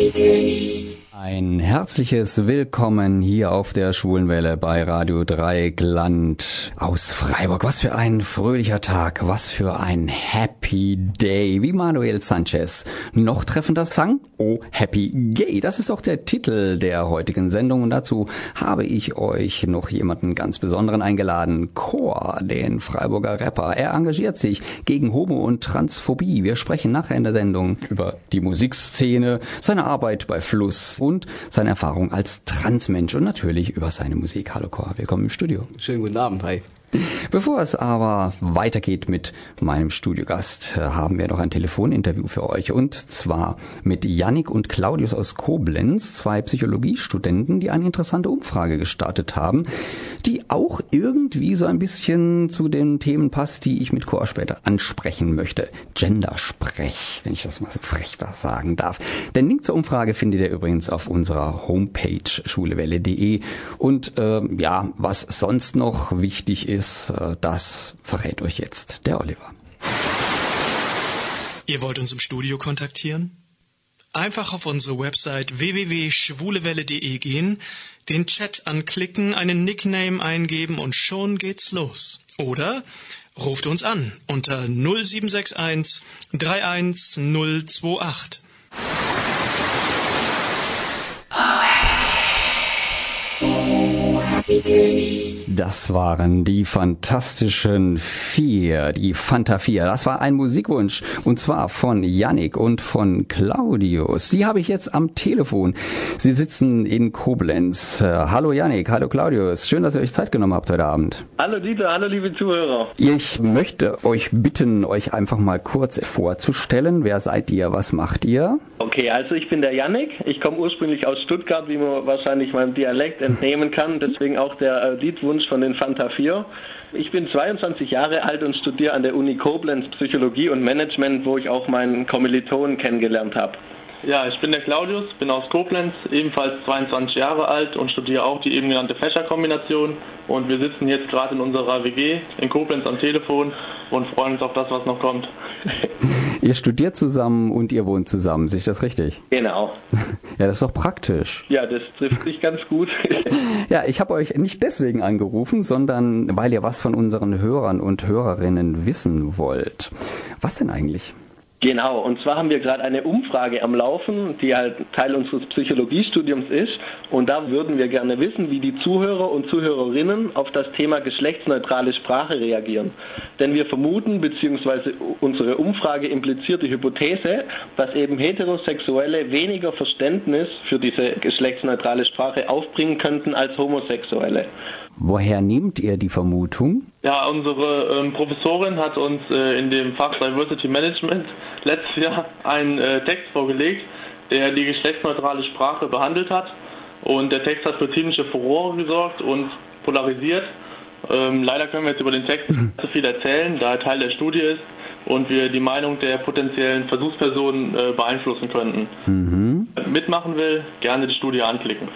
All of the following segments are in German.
Happy Day. Ein herzliches Willkommen hier auf der Schwulenwelle bei Radio Dreieckland aus Freiburg. Was für ein fröhlicher Tag, was für ein Happy Day, wie Manuel Sanchez noch treffender sang. Oh, Happy Gay, das ist auch der Titel der heutigen Sendung und dazu habe ich euch noch jemanden ganz besonderen eingeladen. Chor, den Freiburger Rapper. Er engagiert sich gegen Homo- und Transphobie. Wir sprechen nachher in der Sendung über die Musikszene, seine Arbeit bei Fluss und seine Erfahrung als Transmensch und natürlich über seine Musik. Hallo Cor, willkommen im Studio. Schönen guten Abend, hi. Bevor es aber weitergeht mit meinem Studiogast, äh, haben wir noch ein Telefoninterview für euch. Und zwar mit Yannick und Claudius aus Koblenz, zwei Psychologiestudenten, die eine interessante Umfrage gestartet haben, die auch irgendwie so ein bisschen zu den Themen passt, die ich mit Chor später ansprechen möchte. Gendersprech, wenn ich das mal so frech sagen darf. Den Link zur Umfrage findet ihr übrigens auf unserer Homepage schulewelle.de. Und äh, ja, was sonst noch wichtig ist, ist, äh, das verrät euch jetzt der Oliver. Ihr wollt uns im Studio kontaktieren? Einfach auf unsere Website www.schwulewelle.de gehen, den Chat anklicken, einen Nickname eingeben und schon geht's los. Oder ruft uns an unter 0761 31028. Das waren die fantastischen Vier, die Fanta Vier. Das war ein Musikwunsch und zwar von Yannick und von Claudius. Sie habe ich jetzt am Telefon. Sie sitzen in Koblenz. Äh, hallo Yannick, hallo Claudius. Schön, dass ihr euch Zeit genommen habt heute Abend. Hallo Dieter, hallo liebe Zuhörer. Ich möchte euch bitten, euch einfach mal kurz vorzustellen. Wer seid ihr? Was macht ihr? Okay, also ich bin der Yannick. Ich komme ursprünglich aus Stuttgart, wie man wahrscheinlich meinem Dialekt entnehmen kann. Deswegen auch der äh, Liedwunsch Wunsch von den Fanta 4. Ich bin 22 Jahre alt und studiere an der Uni Koblenz Psychologie und Management, wo ich auch meinen Kommilitonen kennengelernt habe. Ja, ich bin der Claudius, bin aus Koblenz, ebenfalls 22 Jahre alt und studiere auch die eben genannte Fächerkombination. Und wir sitzen jetzt gerade in unserer WG in Koblenz am Telefon und freuen uns auf das, was noch kommt. Ihr studiert zusammen und ihr wohnt zusammen, sehe ich das richtig? Genau. Ja, das ist doch praktisch. Ja, das trifft sich ganz gut. ja, ich habe euch nicht deswegen angerufen, sondern weil ihr was von unseren Hörern und Hörerinnen wissen wollt. Was denn eigentlich? Genau, und zwar haben wir gerade eine Umfrage am Laufen, die halt Teil unseres Psychologiestudiums ist. Und da würden wir gerne wissen, wie die Zuhörer und Zuhörerinnen auf das Thema geschlechtsneutrale Sprache reagieren. Denn wir vermuten, beziehungsweise unsere Umfrage impliziert die Hypothese, dass eben Heterosexuelle weniger Verständnis für diese geschlechtsneutrale Sprache aufbringen könnten als Homosexuelle. Woher nehmt ihr die Vermutung? Ja, unsere ähm, Professorin hat uns äh, in dem Fach Diversity Management letztes Jahr einen äh, Text vorgelegt, der die geschlechtsneutrale Sprache behandelt hat. Und der Text hat für ziemliche Furore gesorgt und polarisiert. Ähm, leider können wir jetzt über den Text nicht so viel erzählen, da er Teil der Studie ist und wir die Meinung der potenziellen Versuchspersonen äh, beeinflussen könnten. Mhm. Mitmachen will, gerne die Studie anklicken.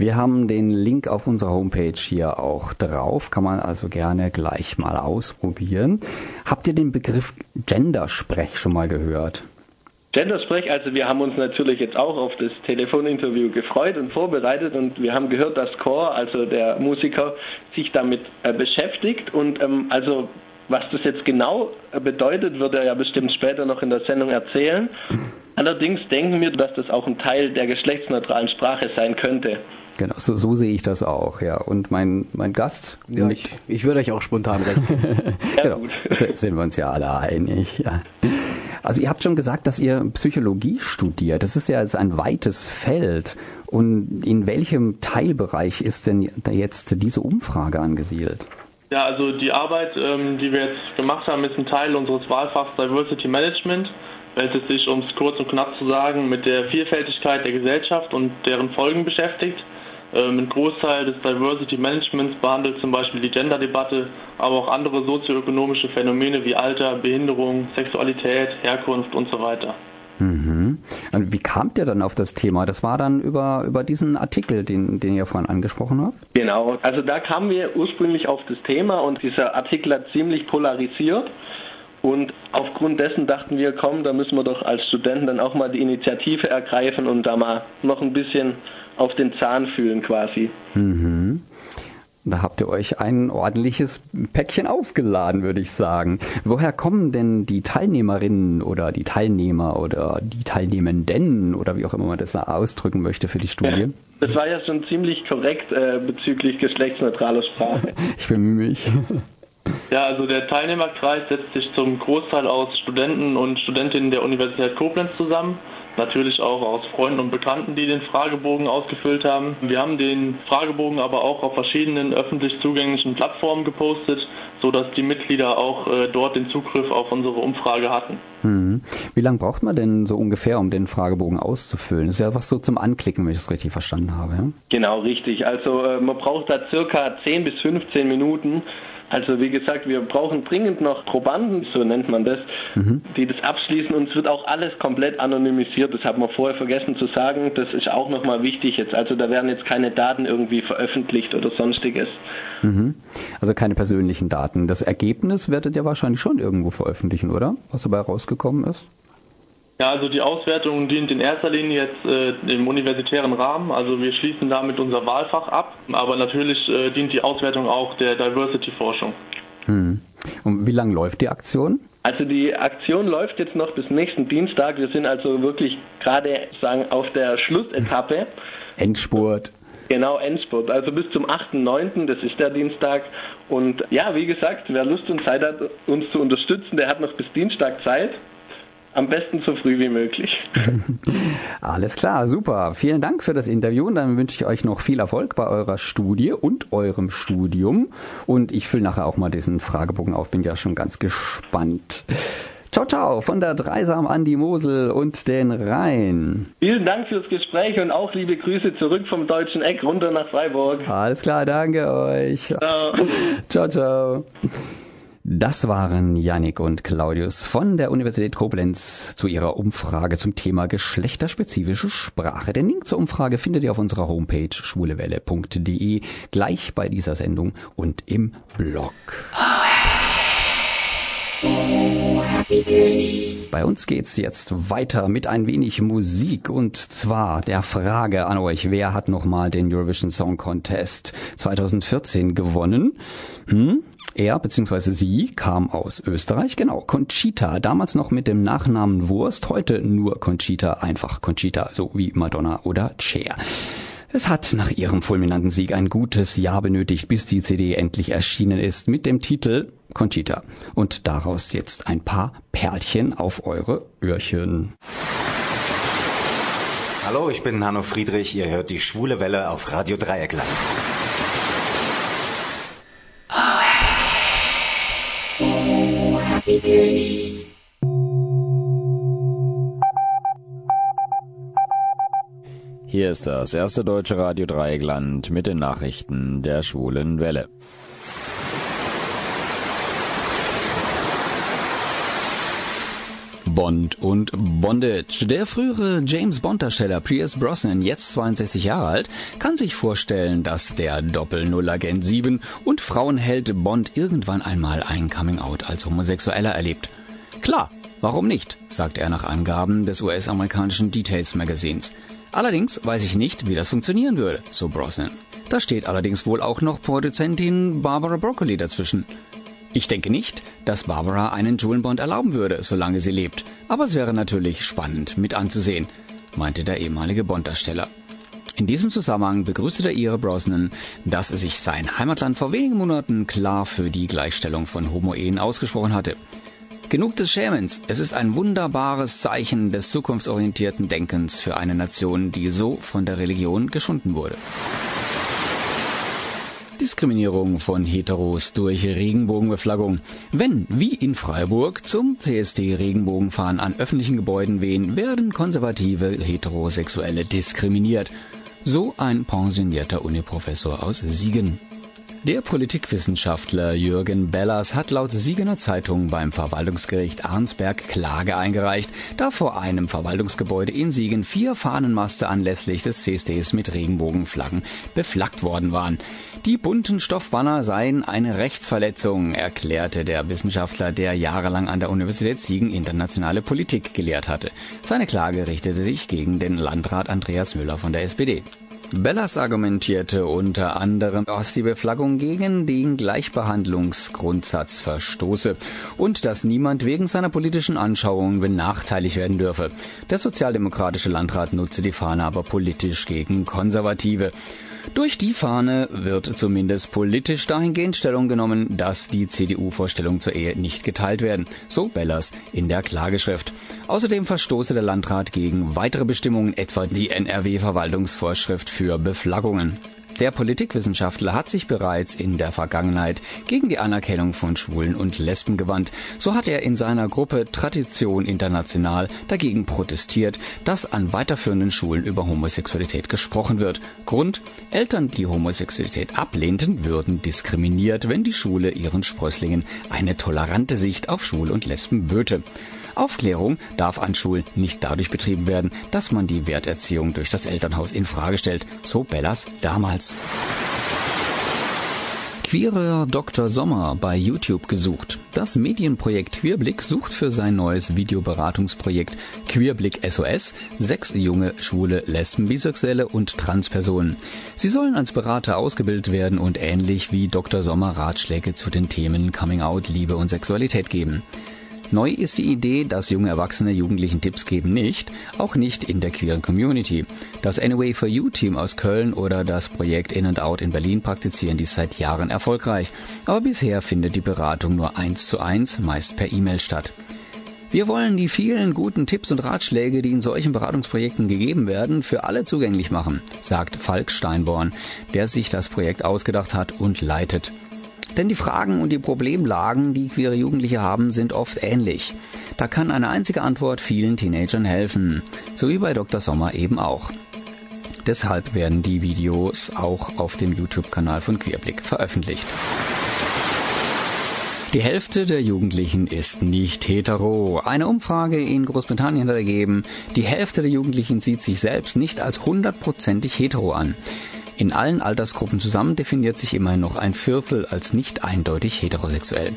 Wir haben den Link auf unserer Homepage hier auch drauf, kann man also gerne gleich mal ausprobieren. Habt ihr den Begriff Gendersprech schon mal gehört? Gendersprech, also wir haben uns natürlich jetzt auch auf das Telefoninterview gefreut und vorbereitet und wir haben gehört, dass Chor, also der Musiker, sich damit äh, beschäftigt und ähm, also was das jetzt genau äh, bedeutet, wird er ja bestimmt später noch in der Sendung erzählen. Allerdings denken wir, dass das auch ein Teil der geschlechtsneutralen Sprache sein könnte. Genau, so, so sehe ich das auch, ja. Und mein, mein Gast? Ja, ich, ich würde euch auch spontan recht. ja, genau, gut. sind wir uns ja alle einig, ja. Also ihr habt schon gesagt, dass ihr Psychologie studiert. Das ist ja ein weites Feld. Und in welchem Teilbereich ist denn jetzt diese Umfrage angesiedelt? Ja, also die Arbeit, ähm, die wir jetzt gemacht haben, ist ein Teil unseres Wahlfachs Diversity Management, welches sich, um es kurz und knapp zu sagen, mit der Vielfältigkeit der Gesellschaft und deren Folgen beschäftigt. Ähm, ein Großteil des Diversity Managements behandelt zum Beispiel die Gender-Debatte, aber auch andere sozioökonomische Phänomene wie Alter, Behinderung, Sexualität, Herkunft und so weiter. Mhm. Und wie kamt ihr dann auf das Thema? Das war dann über, über diesen Artikel, den, den ihr vorhin angesprochen habt? Genau, also da kamen wir ursprünglich auf das Thema und dieser Artikel hat ziemlich polarisiert. Und aufgrund dessen dachten wir, komm, da müssen wir doch als Studenten dann auch mal die Initiative ergreifen und da mal noch ein bisschen auf den Zahn fühlen quasi. Mhm. Da habt ihr euch ein ordentliches Päckchen aufgeladen, würde ich sagen. Woher kommen denn die Teilnehmerinnen oder die Teilnehmer oder die Teilnehmenden oder wie auch immer man das ausdrücken möchte für die Studie? Das war ja schon ziemlich korrekt äh, bezüglich geschlechtsneutraler Sprache. ich bemühe mich. Ja, also der Teilnehmerkreis setzt sich zum Großteil aus Studenten und Studentinnen der Universität Koblenz zusammen. Natürlich auch aus Freunden und Bekannten, die den Fragebogen ausgefüllt haben. Wir haben den Fragebogen aber auch auf verschiedenen öffentlich zugänglichen Plattformen gepostet, sodass die Mitglieder auch äh, dort den Zugriff auf unsere Umfrage hatten. Hm. Wie lange braucht man denn so ungefähr, um den Fragebogen auszufüllen? Das ist ja was so zum Anklicken, wenn ich das richtig verstanden habe. Ja? Genau, richtig. Also äh, man braucht da circa 10 bis 15 Minuten. Also wie gesagt, wir brauchen dringend noch Probanden, so nennt man das, mhm. die das abschließen und es wird auch alles komplett anonymisiert. Das haben wir vorher vergessen zu sagen. Das ist auch nochmal wichtig jetzt. Also da werden jetzt keine Daten irgendwie veröffentlicht oder sonstiges. Mhm. Also keine persönlichen Daten. Das Ergebnis werdet ihr wahrscheinlich schon irgendwo veröffentlichen, oder? Was dabei rausgekommen ist? Ja, also die Auswertung dient in erster Linie jetzt äh, im universitären Rahmen. Also wir schließen damit unser Wahlfach ab, aber natürlich äh, dient die Auswertung auch der Diversity-Forschung. Hm. Und wie lange läuft die Aktion? Also die Aktion läuft jetzt noch bis nächsten Dienstag. Wir sind also wirklich gerade sagen auf der Schlussetappe. Endspurt. Genau, Endspurt. Also bis zum 8.9., das ist der Dienstag. Und ja, wie gesagt, wer Lust und Zeit hat, uns zu unterstützen, der hat noch bis Dienstag Zeit. Am besten so früh wie möglich. Alles klar, super. Vielen Dank für das Interview und dann wünsche ich euch noch viel Erfolg bei eurer Studie und eurem Studium. Und ich fülle nachher auch mal diesen Fragebogen auf, bin ja schon ganz gespannt. Ciao, ciao, von der Dreisam an die Mosel und den Rhein. Vielen Dank fürs Gespräch und auch liebe Grüße zurück vom deutschen Eck runter nach Freiburg. Alles klar, danke euch. Ciao. ciao, ciao. Das waren Yannick und Claudius von der Universität Koblenz zu ihrer Umfrage zum Thema geschlechterspezifische Sprache. Den Link zur Umfrage findet ihr auf unserer Homepage schwulewelle.de gleich bei dieser Sendung und im Blog. Bei uns geht's jetzt weiter mit ein wenig Musik und zwar der Frage an euch, wer hat nochmal den Eurovision Song Contest 2014 gewonnen? Hm? Er bzw. sie kam aus Österreich, genau, Conchita, damals noch mit dem Nachnamen Wurst, heute nur Conchita, einfach Conchita, so wie Madonna oder Cher. Es hat nach ihrem fulminanten Sieg ein gutes Jahr benötigt, bis die CD endlich erschienen ist mit dem Titel Conchita. Und daraus jetzt ein paar Perlchen auf eure Öhrchen. Hallo, ich bin Hanno Friedrich. Ihr hört die schwule Welle auf Radio Dreieckland. Hier ist das erste deutsche Radio Dreieckland mit den Nachrichten der schwulen Welle. Bond und Bondage. Der frühere James Bond-Darsteller Pierce Brosnan, jetzt 62 Jahre alt, kann sich vorstellen, dass der Doppel-Null-Agent 7 und Frauenheld Bond irgendwann einmal ein Coming-out als Homosexueller erlebt. Klar, warum nicht, sagt er nach Angaben des US-amerikanischen Details Magazins. Allerdings weiß ich nicht, wie das funktionieren würde, so Brosnan. Da steht allerdings wohl auch noch Produzentin Barbara Broccoli dazwischen. Ich denke nicht, dass Barbara einen Julian Bond erlauben würde, solange sie lebt. Aber es wäre natürlich spannend mit anzusehen, meinte der ehemalige Bond-Darsteller. In diesem Zusammenhang begrüßte der Ire Brosnan, dass sich sein Heimatland vor wenigen Monaten klar für die Gleichstellung von Homo-Ehen ausgesprochen hatte. Genug des Schämens. Es ist ein wunderbares Zeichen des zukunftsorientierten Denkens für eine Nation, die so von der Religion geschunden wurde. Diskriminierung von Heteros durch Regenbogenbeflaggung. Wenn, wie in Freiburg, zum CSD Regenbogenfahren an öffentlichen Gebäuden wehen, werden konservative Heterosexuelle diskriminiert. So ein pensionierter Uniprofessor aus Siegen. Der Politikwissenschaftler Jürgen Bellas hat laut Siegener Zeitung beim Verwaltungsgericht Arnsberg Klage eingereicht, da vor einem Verwaltungsgebäude in Siegen vier Fahnenmaste anlässlich des CSDs mit Regenbogenflaggen beflaggt worden waren. Die bunten Stoffbanner seien eine Rechtsverletzung, erklärte der Wissenschaftler, der jahrelang an der Universität Siegen internationale Politik gelehrt hatte. Seine Klage richtete sich gegen den Landrat Andreas Müller von der SPD. Bellas argumentierte unter anderem, dass die Beflaggung gegen den Gleichbehandlungsgrundsatz verstoße und dass niemand wegen seiner politischen Anschauungen benachteiligt werden dürfe. Der sozialdemokratische Landrat nutze die Fahne aber politisch gegen Konservative. Durch die Fahne wird zumindest politisch dahingehend Stellung genommen, dass die CDU-Vorstellungen zur Ehe nicht geteilt werden, so Bellas in der Klageschrift. Außerdem verstoße der Landrat gegen weitere Bestimmungen, etwa die NRW-Verwaltungsvorschrift für Beflaggungen. Der Politikwissenschaftler hat sich bereits in der Vergangenheit gegen die Anerkennung von Schwulen und Lesben gewandt. So hat er in seiner Gruppe Tradition International dagegen protestiert, dass an weiterführenden Schulen über Homosexualität gesprochen wird. Grund, Eltern, die Homosexualität ablehnten, würden diskriminiert, wenn die Schule ihren Sprösslingen eine tolerante Sicht auf Schwul und Lesben böte. Aufklärung darf an Schulen nicht dadurch betrieben werden, dass man die Werterziehung durch das Elternhaus in Frage stellt, so Bellas damals. Queerer Dr. Sommer bei YouTube gesucht. Das Medienprojekt Queerblick sucht für sein neues Videoberatungsprojekt Queerblick SOS sechs junge, schwule, Lesben, Bisexuelle und Transpersonen. Sie sollen als Berater ausgebildet werden und ähnlich wie Dr. Sommer Ratschläge zu den Themen Coming Out, Liebe und Sexualität geben. Neu ist die Idee, dass junge Erwachsene Jugendlichen Tipps geben nicht, auch nicht in der queeren Community. Das Anyway for You Team aus Köln oder das Projekt In and Out in Berlin praktizieren dies seit Jahren erfolgreich. Aber bisher findet die Beratung nur eins zu eins, meist per E-Mail statt. Wir wollen die vielen guten Tipps und Ratschläge, die in solchen Beratungsprojekten gegeben werden, für alle zugänglich machen, sagt Falk Steinborn, der sich das Projekt ausgedacht hat und leitet. Denn die Fragen und die Problemlagen, die queere Jugendliche haben, sind oft ähnlich. Da kann eine einzige Antwort vielen Teenagern helfen. So wie bei Dr. Sommer eben auch. Deshalb werden die Videos auch auf dem YouTube-Kanal von Queerblick veröffentlicht. Die Hälfte der Jugendlichen ist nicht hetero. Eine Umfrage in Großbritannien hat ergeben, die Hälfte der Jugendlichen sieht sich selbst nicht als hundertprozentig hetero an. In allen Altersgruppen zusammen definiert sich immerhin noch ein Viertel als nicht eindeutig heterosexuell.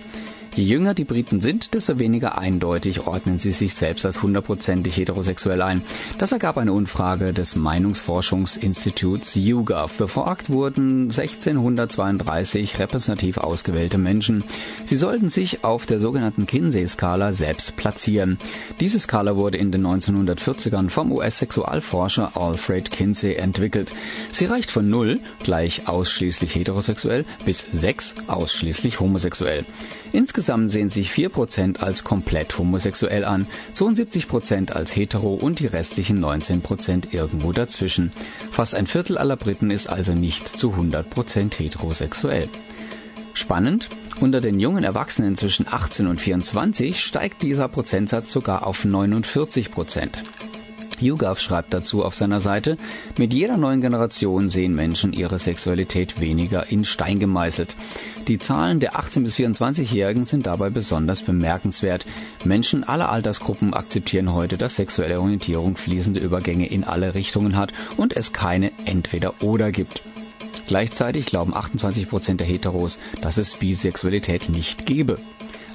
Je jünger die Briten sind, desto weniger eindeutig ordnen sie sich selbst als hundertprozentig heterosexuell ein. Das ergab eine Umfrage des Meinungsforschungsinstituts YouGov. Befragt wurden 1632 repräsentativ ausgewählte Menschen. Sie sollten sich auf der sogenannten Kinsey-Skala selbst platzieren. Diese Skala wurde in den 1940ern vom US-Sexualforscher Alfred Kinsey entwickelt. Sie reicht von 0, gleich ausschließlich heterosexuell, bis 6, ausschließlich homosexuell. Insgesamt sehen sich 4% als komplett homosexuell an, 72% als hetero und die restlichen 19% irgendwo dazwischen. Fast ein Viertel aller Briten ist also nicht zu 100% heterosexuell. Spannend, unter den jungen Erwachsenen zwischen 18 und 24 steigt dieser Prozentsatz sogar auf 49 YouGov schreibt dazu auf seiner Seite, mit jeder neuen Generation sehen Menschen ihre Sexualität weniger in Stein gemeißelt. Die Zahlen der 18- bis 24-Jährigen sind dabei besonders bemerkenswert. Menschen aller Altersgruppen akzeptieren heute, dass sexuelle Orientierung fließende Übergänge in alle Richtungen hat und es keine Entweder-Oder gibt. Gleichzeitig glauben 28 Prozent der Heteros, dass es Bisexualität nicht gebe.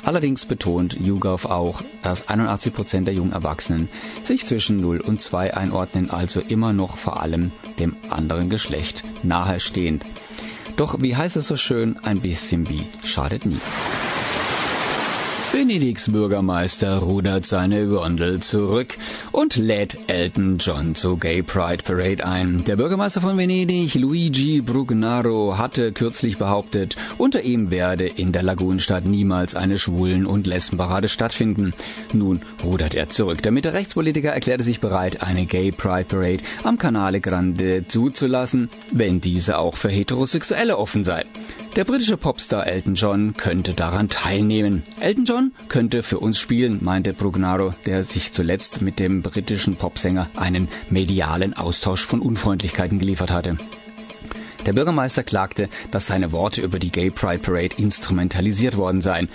Allerdings betont YouGov auch, dass 81 Prozent der jungen Erwachsenen sich zwischen 0 und 2 einordnen, also immer noch vor allem dem anderen Geschlecht nahestehend. Doch wie heißt es so schön, ein bisschen Bi schadet nie. Venedigs Bürgermeister rudert seine Gondel zurück und lädt Elton John zur Gay Pride Parade ein. Der Bürgermeister von Venedig, Luigi Brugnaro, hatte kürzlich behauptet, unter ihm werde in der Lagunenstadt niemals eine Schwulen- und Lesbenparade stattfinden. Nun rudert er zurück. Der Mitte-Rechtspolitiker erklärte sich bereit, eine Gay Pride Parade am Canale Grande zuzulassen, wenn diese auch für Heterosexuelle offen sei. Der britische Popstar Elton John könnte daran teilnehmen. Elton John könnte für uns spielen, meinte Brugnaro, der sich zuletzt mit dem britischen Popsänger einen medialen Austausch von Unfreundlichkeiten geliefert hatte. Der Bürgermeister klagte, dass seine Worte über die Gay Pride Parade instrumentalisiert worden seien.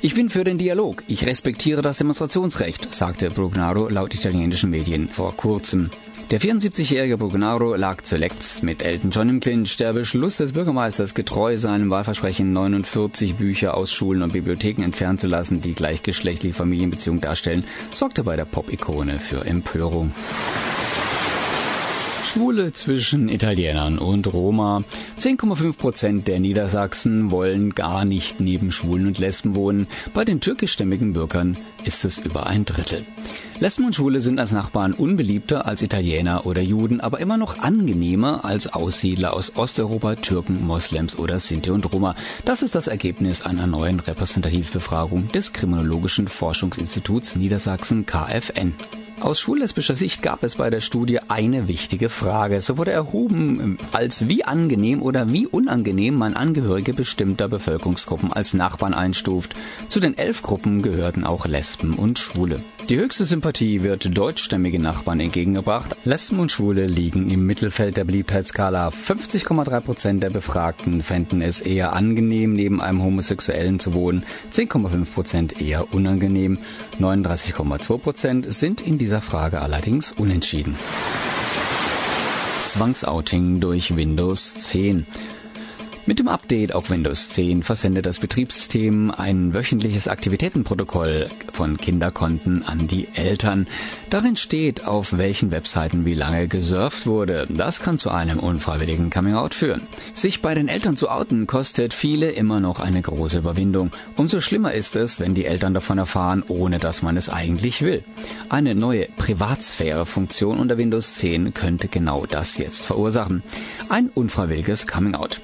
Ich bin für den Dialog. Ich respektiere das Demonstrationsrecht, sagte Brugnaro laut italienischen Medien vor kurzem. Der 74-jährige Brugnaro lag zuletzt mit Elton John im Clinch. Der Beschluss des Bürgermeisters, getreu seinem Wahlversprechen 49 Bücher aus Schulen und Bibliotheken entfernen zu lassen, die gleichgeschlechtliche Familienbeziehungen darstellen, sorgte bei der Pop-Ikone für Empörung. Schwule zwischen Italienern und Roma. 10,5 Prozent der Niedersachsen wollen gar nicht neben Schwulen und Lesben wohnen. Bei den türkischstämmigen Bürgern ist es über ein Drittel. Lesben und Schwule sind als Nachbarn unbeliebter als Italiener oder Juden, aber immer noch angenehmer als Aussiedler aus Osteuropa, Türken, Moslems oder Sinti und Roma. Das ist das Ergebnis einer neuen Repräsentativbefragung des Kriminologischen Forschungsinstituts Niedersachsen KFN. Aus schullesbischer Sicht gab es bei der Studie eine wichtige Frage. So wurde erhoben, als wie angenehm oder wie unangenehm man Angehörige bestimmter Bevölkerungsgruppen als Nachbarn einstuft. Zu den elf Gruppen gehörten auch Lesben und Schwule. Die höchste Sympathie wird deutschstämmige Nachbarn entgegengebracht. Lesben und Schwule liegen im Mittelfeld der Beliebtheitsskala. 50,3 Prozent der Befragten fänden es eher angenehm, neben einem Homosexuellen zu wohnen. 10,5 Prozent eher unangenehm. 39,2 Prozent sind in dieser Frage allerdings unentschieden. Zwangsouting durch Windows 10. Mit dem Update auf Windows 10 versendet das Betriebssystem ein wöchentliches Aktivitätenprotokoll von Kinderkonten an die Eltern. Darin steht, auf welchen Webseiten wie lange gesurft wurde. Das kann zu einem unfreiwilligen Coming-out führen. Sich bei den Eltern zu outen kostet viele immer noch eine große Überwindung. Umso schlimmer ist es, wenn die Eltern davon erfahren, ohne dass man es eigentlich will. Eine neue Privatsphäre-Funktion unter Windows 10 könnte genau das jetzt verursachen. Ein unfreiwilliges Coming-out.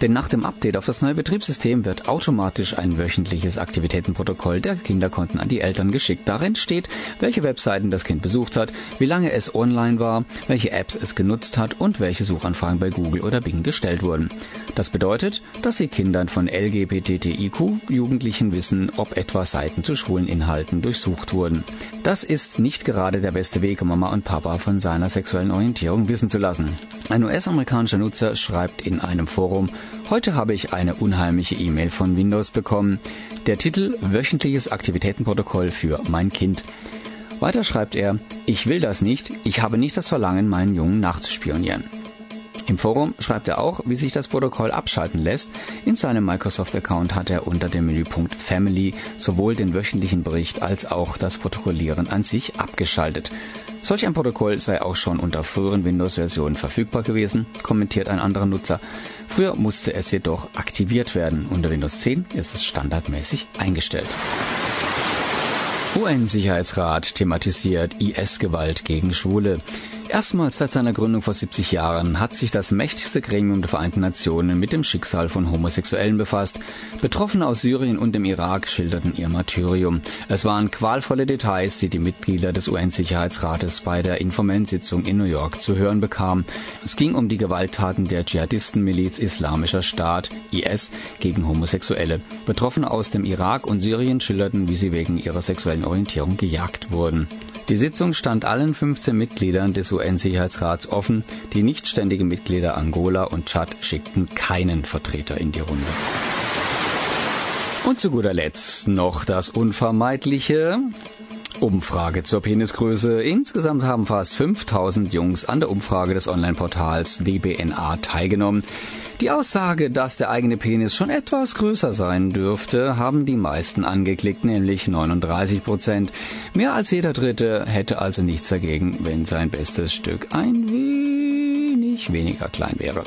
Denn nach dem Update auf das neue Betriebssystem wird automatisch ein wöchentliches Aktivitätenprotokoll der Kinderkonten an die Eltern geschickt. Darin steht, welche Webseiten das Kind besucht hat, wie lange es online war, welche Apps es genutzt hat und welche Suchanfragen bei Google oder Bing gestellt wurden. Das bedeutet, dass die Kindern von LGBTIQ-Jugendlichen wissen, ob etwa Seiten zu schwulen Inhalten durchsucht wurden. Das ist nicht gerade der beste Weg, um Mama und Papa von seiner sexuellen Orientierung wissen zu lassen. Ein US-amerikanischer Nutzer schreibt in einem Forum, Heute habe ich eine unheimliche E-Mail von Windows bekommen. Der Titel Wöchentliches Aktivitätenprotokoll für mein Kind. Weiter schreibt er, ich will das nicht, ich habe nicht das Verlangen, meinen Jungen nachzuspionieren. Im Forum schreibt er auch, wie sich das Protokoll abschalten lässt. In seinem Microsoft-Account hat er unter dem Menüpunkt Family sowohl den wöchentlichen Bericht als auch das Protokollieren an sich abgeschaltet. Solch ein Protokoll sei auch schon unter früheren Windows-Versionen verfügbar gewesen, kommentiert ein anderer Nutzer. Früher musste es jedoch aktiviert werden. Unter Windows 10 ist es standardmäßig eingestellt. UN-Sicherheitsrat thematisiert IS-Gewalt gegen Schwule. Erstmals seit seiner Gründung vor 70 Jahren hat sich das mächtigste Gremium der Vereinten Nationen mit dem Schicksal von Homosexuellen befasst. Betroffene aus Syrien und dem Irak schilderten ihr Martyrium. Es waren qualvolle Details, die die Mitglieder des UN-Sicherheitsrates bei der informellen Sitzung in New York zu hören bekamen. Es ging um die Gewalttaten der Dschihadistenmiliz Islamischer Staat, IS, gegen Homosexuelle. Betroffene aus dem Irak und Syrien schilderten, wie sie wegen ihrer sexuellen Orientierung gejagt wurden. Die Sitzung stand allen 15 Mitgliedern des UN-Sicherheitsrats offen. Die nichtständigen Mitglieder Angola und Tschad schickten keinen Vertreter in die Runde. Und zu guter Letzt noch das Unvermeidliche. Umfrage zur Penisgröße. Insgesamt haben fast 5000 Jungs an der Umfrage des Online-Portals DBNA teilgenommen. Die Aussage, dass der eigene Penis schon etwas größer sein dürfte, haben die meisten angeklickt, nämlich 39 Prozent. Mehr als jeder Dritte hätte also nichts dagegen, wenn sein bestes Stück ein wenig weniger klein wäre.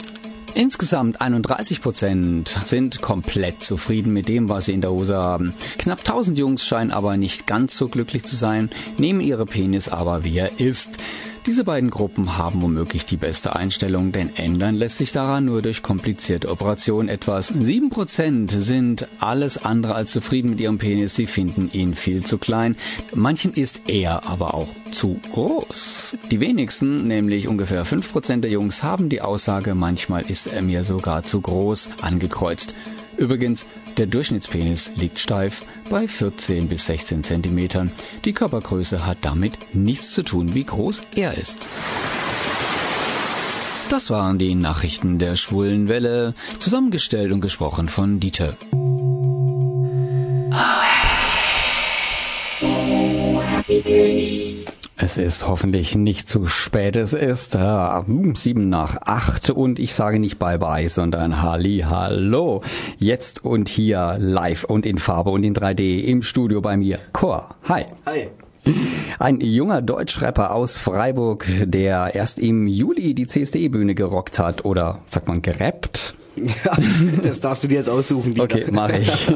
Insgesamt 31 Prozent sind komplett zufrieden mit dem, was sie in der Hose haben. Knapp 1000 Jungs scheinen aber nicht ganz so glücklich zu sein, nehmen ihre Penis aber wie er ist. Diese beiden Gruppen haben womöglich die beste Einstellung, denn ändern lässt sich daran nur durch komplizierte Operationen etwas. Sieben Prozent sind alles andere als zufrieden mit ihrem Penis, sie finden ihn viel zu klein. Manchen ist er aber auch zu groß. Die wenigsten, nämlich ungefähr fünf Prozent der Jungs, haben die Aussage, manchmal ist er mir sogar zu groß, angekreuzt. Übrigens, der Durchschnittspenis liegt steif bei 14 bis 16 Zentimetern. Die Körpergröße hat damit nichts zu tun, wie groß er ist. Das waren die Nachrichten der Schwulen Welle, zusammengestellt und gesprochen von Dieter. Es ist hoffentlich nicht zu spät. Es ist äh, sieben nach acht und ich sage nicht Bye Bye, sondern Halli Hallo. Jetzt und hier live und in Farbe und in 3D im Studio bei mir. Chor. Hi. Hi. Ein junger Deutschrapper aus Freiburg, der erst im Juli die CSD-Bühne gerockt hat oder sagt man gerappt? Ja, das darfst du dir jetzt aussuchen. Dieter. Okay, mache ich.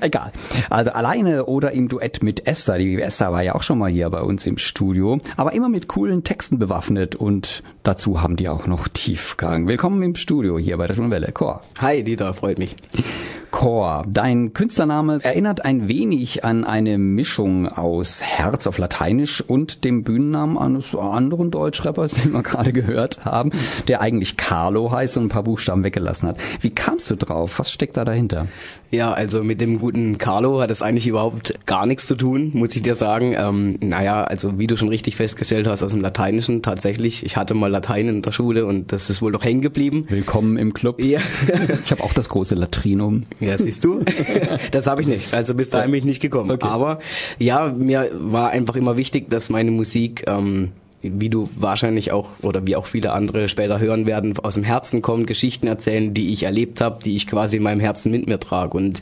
Egal. Also alleine oder im Duett mit Esther. Die Esther war ja auch schon mal hier bei uns im Studio, aber immer mit coolen Texten bewaffnet und dazu haben die auch noch Tiefgang. Willkommen im Studio hier bei der Schulwelle. Chor. Hi Dieter, freut mich. Chor. Dein Künstlername erinnert ein wenig an eine Mischung aus Herz auf Lateinisch und dem Bühnennamen eines anderen Deutschrappers, den wir gerade gehört haben, der eigentlich Carlo heißt und ein paar Buchstaben weggelassen hat. Wie kamst du drauf? Was steckt da dahinter? Ja, also mit dem guten Carlo hat es eigentlich überhaupt gar nichts zu tun, muss ich dir sagen. Ähm, naja, also wie du schon richtig festgestellt hast, aus dem Lateinischen tatsächlich. Ich hatte mal Latein in der Schule und das ist wohl doch hängen geblieben. Willkommen im Club. Ja. ich habe auch das große Latrinum. Ja, siehst du? das habe ich nicht. Also bis dahin bin ich nicht gekommen. Okay. Aber ja, mir war einfach immer wichtig, dass meine Musik ähm, wie du wahrscheinlich auch oder wie auch viele andere später hören werden, aus dem Herzen kommen, Geschichten erzählen, die ich erlebt habe, die ich quasi in meinem Herzen mit mir trage. Und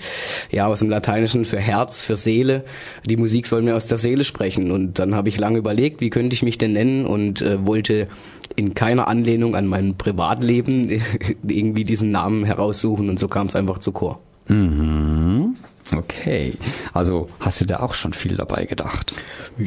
ja, aus dem Lateinischen für Herz, für Seele. Die Musik soll mir aus der Seele sprechen. Und dann habe ich lange überlegt, wie könnte ich mich denn nennen und äh, wollte in keiner Anlehnung an mein Privatleben irgendwie diesen Namen heraussuchen. Und so kam es einfach zu Chor. Mhm. Okay, also hast du da auch schon viel dabei gedacht?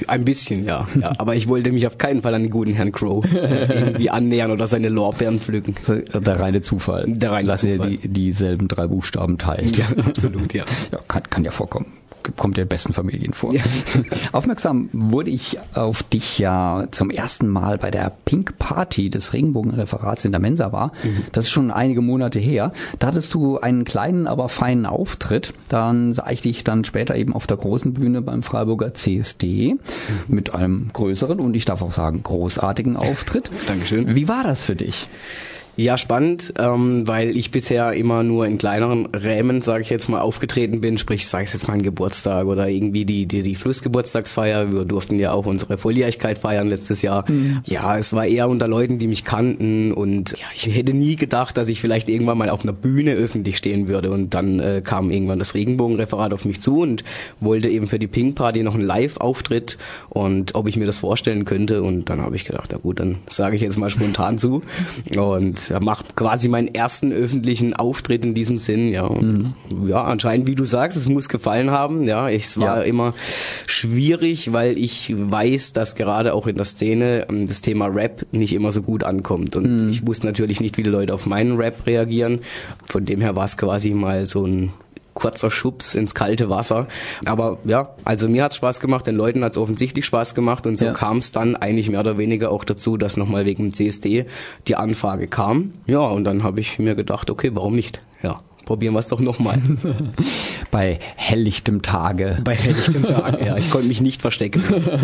Ein bisschen, ja. ja. Aber ich wollte mich auf keinen Fall an den guten Herrn Crow irgendwie annähern oder seine Lorbeeren pflücken. Der reine Zufall. Der reine Dass Zufall. ihr die, dieselben drei Buchstaben teilt. Ja, absolut, ja. ja kann, kann ja vorkommen kommt der besten Familien vor. Ja. Aufmerksam wurde ich auf dich ja zum ersten Mal bei der Pink Party des Regenbogenreferats in der Mensa war. Mhm. Das ist schon einige Monate her. Da hattest du einen kleinen, aber feinen Auftritt. Dann sah ich dich dann später eben auf der großen Bühne beim Freiburger CSD mhm. mit einem größeren und ich darf auch sagen großartigen Auftritt. Dankeschön. Wie war das für dich? Ja, spannend, ähm, weil ich bisher immer nur in kleineren Rämen, sage ich jetzt mal, aufgetreten bin, sprich, sage ich jetzt mal einen Geburtstag oder irgendwie die, die, die Flussgeburtstagsfeier. Wir durften ja auch unsere Volljährigkeit feiern letztes Jahr. Mhm. Ja, es war eher unter Leuten, die mich kannten und ja, ich hätte nie gedacht, dass ich vielleicht irgendwann mal auf einer Bühne öffentlich stehen würde. Und dann äh, kam irgendwann das Regenbogenreferat auf mich zu und wollte eben für die Pink Party noch einen Live-Auftritt und ob ich mir das vorstellen könnte. Und dann habe ich gedacht, na gut, dann sage ich jetzt mal spontan zu. Und er macht quasi meinen ersten öffentlichen Auftritt in diesem Sinn, ja. Mhm. Ja, anscheinend, wie du sagst, es muss gefallen haben, ja. Es war ja. immer schwierig, weil ich weiß, dass gerade auch in der Szene ähm, das Thema Rap nicht immer so gut ankommt. Und mhm. ich wusste natürlich nicht, wie die Leute auf meinen Rap reagieren. Von dem her war es quasi mal so ein kurzer Schubs ins kalte Wasser. Aber ja, also mir hat's Spaß gemacht, den Leuten hat's offensichtlich Spaß gemacht und so ja. kam es dann eigentlich mehr oder weniger auch dazu, dass nochmal wegen dem CSD die Anfrage kam. Ja, und dann habe ich mir gedacht, okay, warum nicht? Ja probieren wir es doch nochmal. Bei helllichtem Tage. Bei helllichtem Tage, ja. Ich konnte mich nicht verstecken.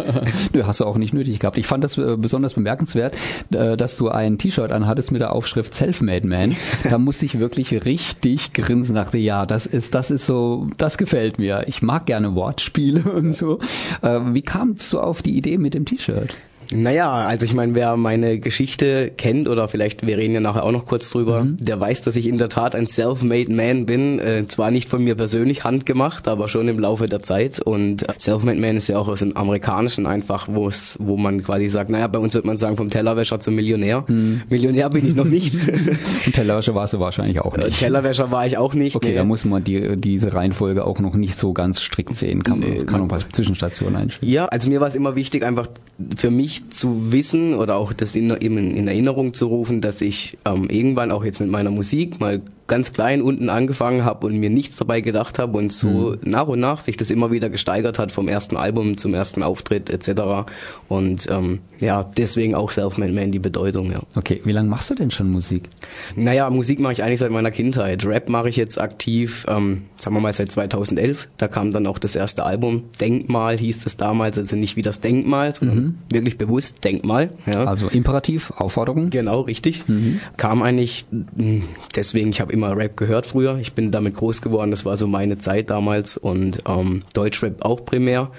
Nö, hast du auch nicht nötig gehabt. Ich fand das äh, besonders bemerkenswert, äh, dass du ein T-Shirt anhattest mit der Aufschrift Selfmade Man. Da musste ich wirklich richtig grinsen, dachte, ja, das ist, das ist so, das gefällt mir. Ich mag gerne Wortspiele und so. Äh, wie kamst du auf die Idee mit dem T-Shirt? Naja, also ich meine, wer meine Geschichte kennt oder vielleicht wir reden ja nachher auch noch kurz drüber, mhm. der weiß, dass ich in der Tat ein self-made man bin. Äh, zwar nicht von mir persönlich handgemacht, aber schon im Laufe der Zeit. Und self-made man ist ja auch aus dem Amerikanischen einfach, wo es, wo man quasi sagt, naja, bei uns wird man sagen vom Tellerwäscher zum Millionär. Mhm. Millionär bin ich noch nicht. Und Tellerwäscher warst du wahrscheinlich auch nicht. Tellerwäscher war ich auch nicht. Okay, nee. da muss man die, diese Reihenfolge auch noch nicht so ganz strikt sehen. Kann, nee, kann noch ein paar Zwischenstationen einspielen. Ja, also mir war es immer wichtig, einfach für mich zu wissen oder auch das in, eben in Erinnerung zu rufen, dass ich ähm, irgendwann auch jetzt mit meiner Musik mal ganz klein unten angefangen habe und mir nichts dabei gedacht habe und so mhm. nach und nach sich das immer wieder gesteigert hat vom ersten Album zum ersten Auftritt etc. Und ähm, ja, deswegen auch Selfmade Man die Bedeutung, ja. Okay, wie lange machst du denn schon Musik? Naja, Musik mache ich eigentlich seit meiner Kindheit. Rap mache ich jetzt aktiv, ähm, sagen wir mal seit 2011. Da kam dann auch das erste Album. Denkmal hieß es damals, also nicht wie das Denkmal, sondern mhm. wirklich bewusst Denkmal. Ja. Also Imperativ, Aufforderung. Genau, richtig. Mhm. Kam eigentlich hm, deswegen, ich habe immer Rap gehört früher. Ich bin damit groß geworden, das war so meine Zeit damals und ähm, Deutschrap auch primär.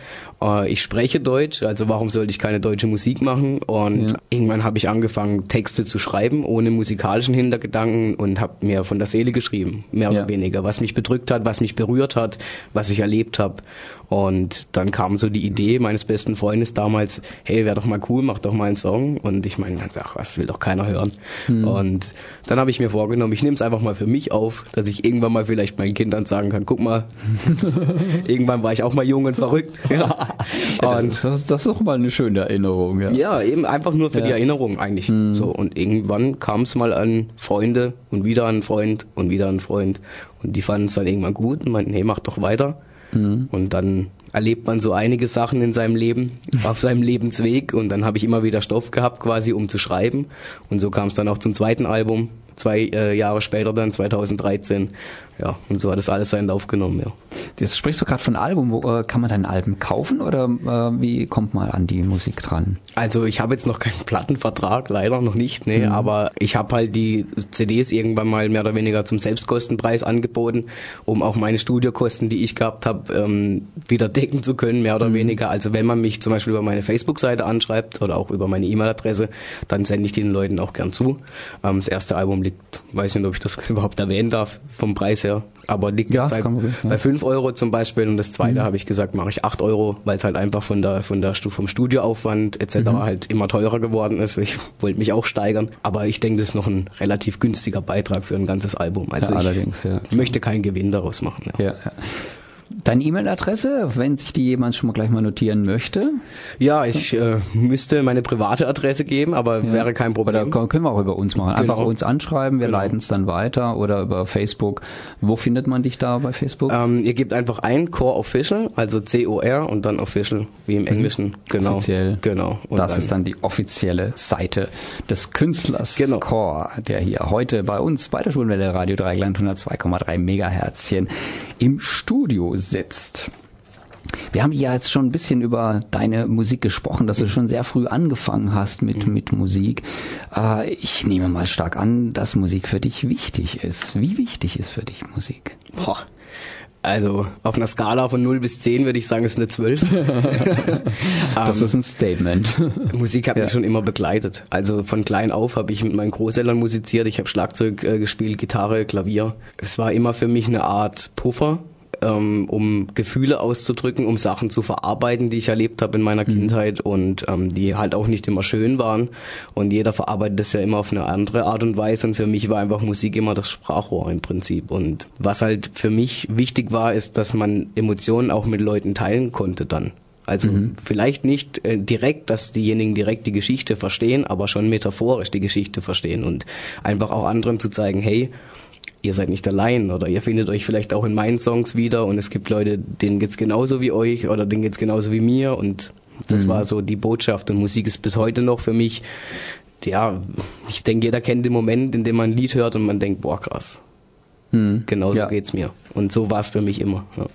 Äh, ich spreche Deutsch, also warum sollte ich keine deutsche Musik machen? Und ja. irgendwann habe ich angefangen, Texte zu schreiben, ohne musikalischen Hintergedanken und habe mir von der Seele geschrieben, mehr ja. oder weniger, was mich bedrückt hat, was mich berührt hat, was ich erlebt habe. Und dann kam so die Idee meines besten Freundes damals, hey, wäre doch mal cool, mach doch mal einen Song. Und ich meine, ganz ach, was will doch keiner hören. Hm. Und dann habe ich mir vorgenommen, ich nehme es einfach mal für mich auf, dass ich irgendwann mal vielleicht meinen Kindern sagen kann, guck mal, irgendwann war ich auch mal jung und verrückt. Ja. ja und das, das, ist doch mal eine schöne Erinnerung. Ja, ja eben einfach nur für ja. die Erinnerung eigentlich. Hm. So Und irgendwann kam es mal an Freunde und wieder an Freund und wieder an Freund. Und die fanden es dann irgendwann gut und meinten, hey, mach doch weiter. Mhm. Und dann erlebt man so einige Sachen in seinem Leben, auf seinem Lebensweg und dann habe ich immer wieder Stoff gehabt quasi, um zu schreiben. Und so kam es dann auch zum zweiten Album, zwei äh, Jahre später dann, 2013, ja, und so hat es alles seinen Lauf genommen, ja. Jetzt sprichst du gerade von Album. Wo, äh, kann man dein Album kaufen oder äh, wie kommt man an die Musik dran? Also ich habe jetzt noch keinen Plattenvertrag, leider noch nicht, nee, mhm. aber ich habe halt die CDs irgendwann mal mehr oder weniger zum Selbstkostenpreis angeboten, um auch meine Studiokosten, die ich gehabt habe, ähm, wieder decken zu können, mehr oder mhm. weniger. Also wenn man mich zum Beispiel über meine Facebook-Seite anschreibt oder auch über meine E-Mail-Adresse, dann sende ich den Leuten auch gern zu. Ähm, das erste Album liegt, weiß nicht, ob ich das überhaupt erwähnen darf, vom Preis her, aber liegt ja, bei, bei 5 Euro zum Beispiel und das zweite mhm. habe ich gesagt, mache ich 8 Euro, weil es halt einfach von der, von der, vom Studioaufwand etc. Mhm. halt immer teurer geworden ist. Ich wollte mich auch steigern, aber ich denke, das ist noch ein relativ günstiger Beitrag für ein ganzes Album. Also ja, ich ja. möchte keinen Gewinn daraus machen. Ja. Deine E-Mail-Adresse, wenn sich die jemand schon mal gleich mal notieren möchte? Ja, ich äh, müsste meine private Adresse geben, aber ja. wäre kein Problem. Oder können wir auch über uns machen. Einfach genau. uns anschreiben, wir genau. leiten es dann weiter oder über Facebook. Wo findet man dich da bei Facebook? Ähm, ihr gebt einfach ein Core Official, also C-O-R und dann Official, wie im mhm. Englischen. Mhm. Genau. Offiziell. Genau. Und das dann ist dann die offizielle Seite des Künstlers genau. Core, der hier heute bei uns bei der Schulwelle Radio Dreigland 102,3 Megaherzchen im Studio sitzt. Wir haben ja jetzt schon ein bisschen über deine Musik gesprochen, dass du schon sehr früh angefangen hast mit, mhm. mit Musik. Äh, ich nehme mal stark an, dass Musik für dich wichtig ist. Wie wichtig ist für dich Musik? Boah. Also auf einer Skala von 0 bis 10 würde ich sagen, ist eine 12. das ist ein Statement. Musik hat ja. mich schon immer begleitet. Also von klein auf habe ich mit meinen Großeltern musiziert. Ich habe Schlagzeug äh, gespielt, Gitarre, Klavier. Es war immer für mich eine Art Puffer ähm, um Gefühle auszudrücken, um Sachen zu verarbeiten, die ich erlebt habe in meiner mhm. Kindheit und ähm, die halt auch nicht immer schön waren. Und jeder verarbeitet das ja immer auf eine andere Art und Weise. Und für mich war einfach Musik immer das Sprachrohr im Prinzip. Und was halt für mich wichtig war, ist, dass man Emotionen auch mit Leuten teilen konnte dann. Also mhm. vielleicht nicht äh, direkt, dass diejenigen direkt die Geschichte verstehen, aber schon metaphorisch die Geschichte verstehen und einfach auch anderen zu zeigen, hey, ihr seid nicht allein oder ihr findet euch vielleicht auch in meinen Songs wieder und es gibt Leute, denen geht's genauso wie euch oder denen geht's genauso wie mir und das mhm. war so die Botschaft und Musik ist bis heute noch für mich, ja, ich denke, jeder kennt den Moment, in dem man ein Lied hört und man denkt, boah, krass. Mhm. Genauso ja. geht's mir. Und so war's für mich immer. Ja.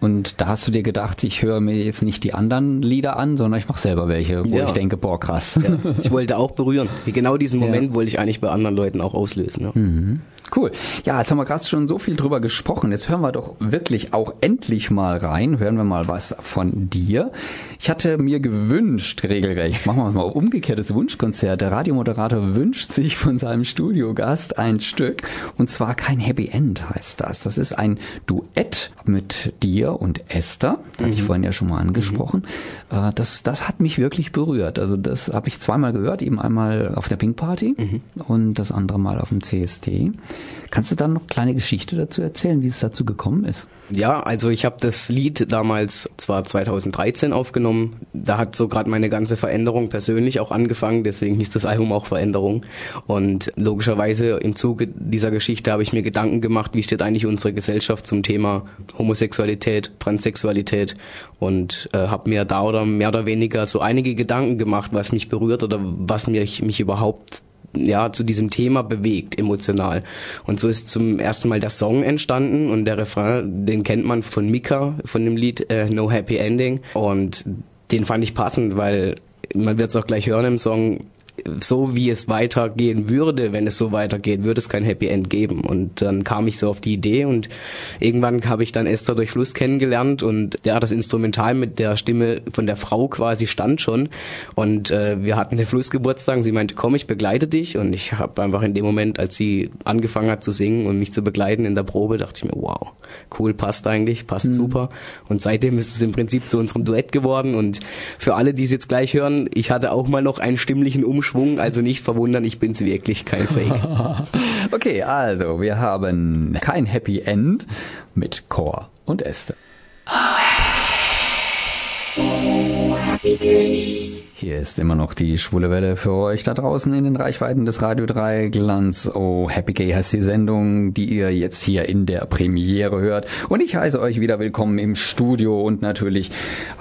Und da hast du dir gedacht, ich höre mir jetzt nicht die anderen Lieder an, sondern ich mache selber welche, wo ja. ich denke, boah, krass. Ja. Ich wollte auch berühren. Genau diesen Moment wollte ich eigentlich bei anderen Leuten auch auslösen. Mhm. Cool. Ja, jetzt haben wir gerade schon so viel drüber gesprochen. Jetzt hören wir doch wirklich auch endlich mal rein. Hören wir mal was von dir. Ich hatte mir gewünscht, regelrecht, machen wir mal umgekehrtes Wunschkonzert. Der Radiomoderator wünscht sich von seinem Studiogast ein Stück. Und zwar kein Happy End heißt das. Das ist ein Duett mit dir und Esther. Das hatte ich mhm. vorhin ja schon mal angesprochen. Mhm. Das, das hat mich wirklich berührt. Also das habe ich zweimal gehört. Eben einmal auf der Pink Party mhm. und das andere Mal auf dem CST. Kannst du dann noch eine kleine Geschichte dazu erzählen, wie es dazu gekommen ist? Ja, also ich habe das Lied damals zwar 2013 aufgenommen. Da hat so gerade meine ganze Veränderung persönlich auch angefangen, deswegen hieß das Album auch Veränderung. Und logischerweise im Zuge dieser Geschichte habe ich mir Gedanken gemacht, wie steht eigentlich unsere Gesellschaft zum Thema Homosexualität, Transsexualität und äh, habe mir da oder mehr oder weniger so einige Gedanken gemacht, was mich berührt oder was mich, mich überhaupt ja, zu diesem Thema bewegt, emotional. Und so ist zum ersten Mal der Song entstanden und der Refrain, den kennt man von Mika, von dem Lied äh, No Happy Ending. Und den fand ich passend, weil man wird es auch gleich hören im Song, so wie es weitergehen würde, wenn es so weitergeht, würde es kein Happy End geben. Und dann kam ich so auf die Idee und irgendwann habe ich dann Esther durch Fluss kennengelernt und ja, das Instrumental mit der Stimme von der Frau quasi stand schon. Und äh, wir hatten den Flussgeburtstag und sie meinte, komm, ich begleite dich. Und ich habe einfach in dem Moment, als sie angefangen hat zu singen und mich zu begleiten in der Probe, dachte ich mir, wow, cool, passt eigentlich, passt mhm. super. Und seitdem ist es im Prinzip zu unserem Duett geworden. Und für alle, die es jetzt gleich hören, ich hatte auch mal noch einen stimmlichen Umschwung Schwung, also nicht verwundern, ich bin's wirklich, kein Fake. okay, also wir haben kein Happy End mit Chor und Esther. Oh, happy day. Hier ist immer noch die schwule Welle für euch da draußen in den Reichweiten des Radio 3 Glanz. Oh, Happy Gay heißt die Sendung, die ihr jetzt hier in der Premiere hört. Und ich heiße euch wieder willkommen im Studio und natürlich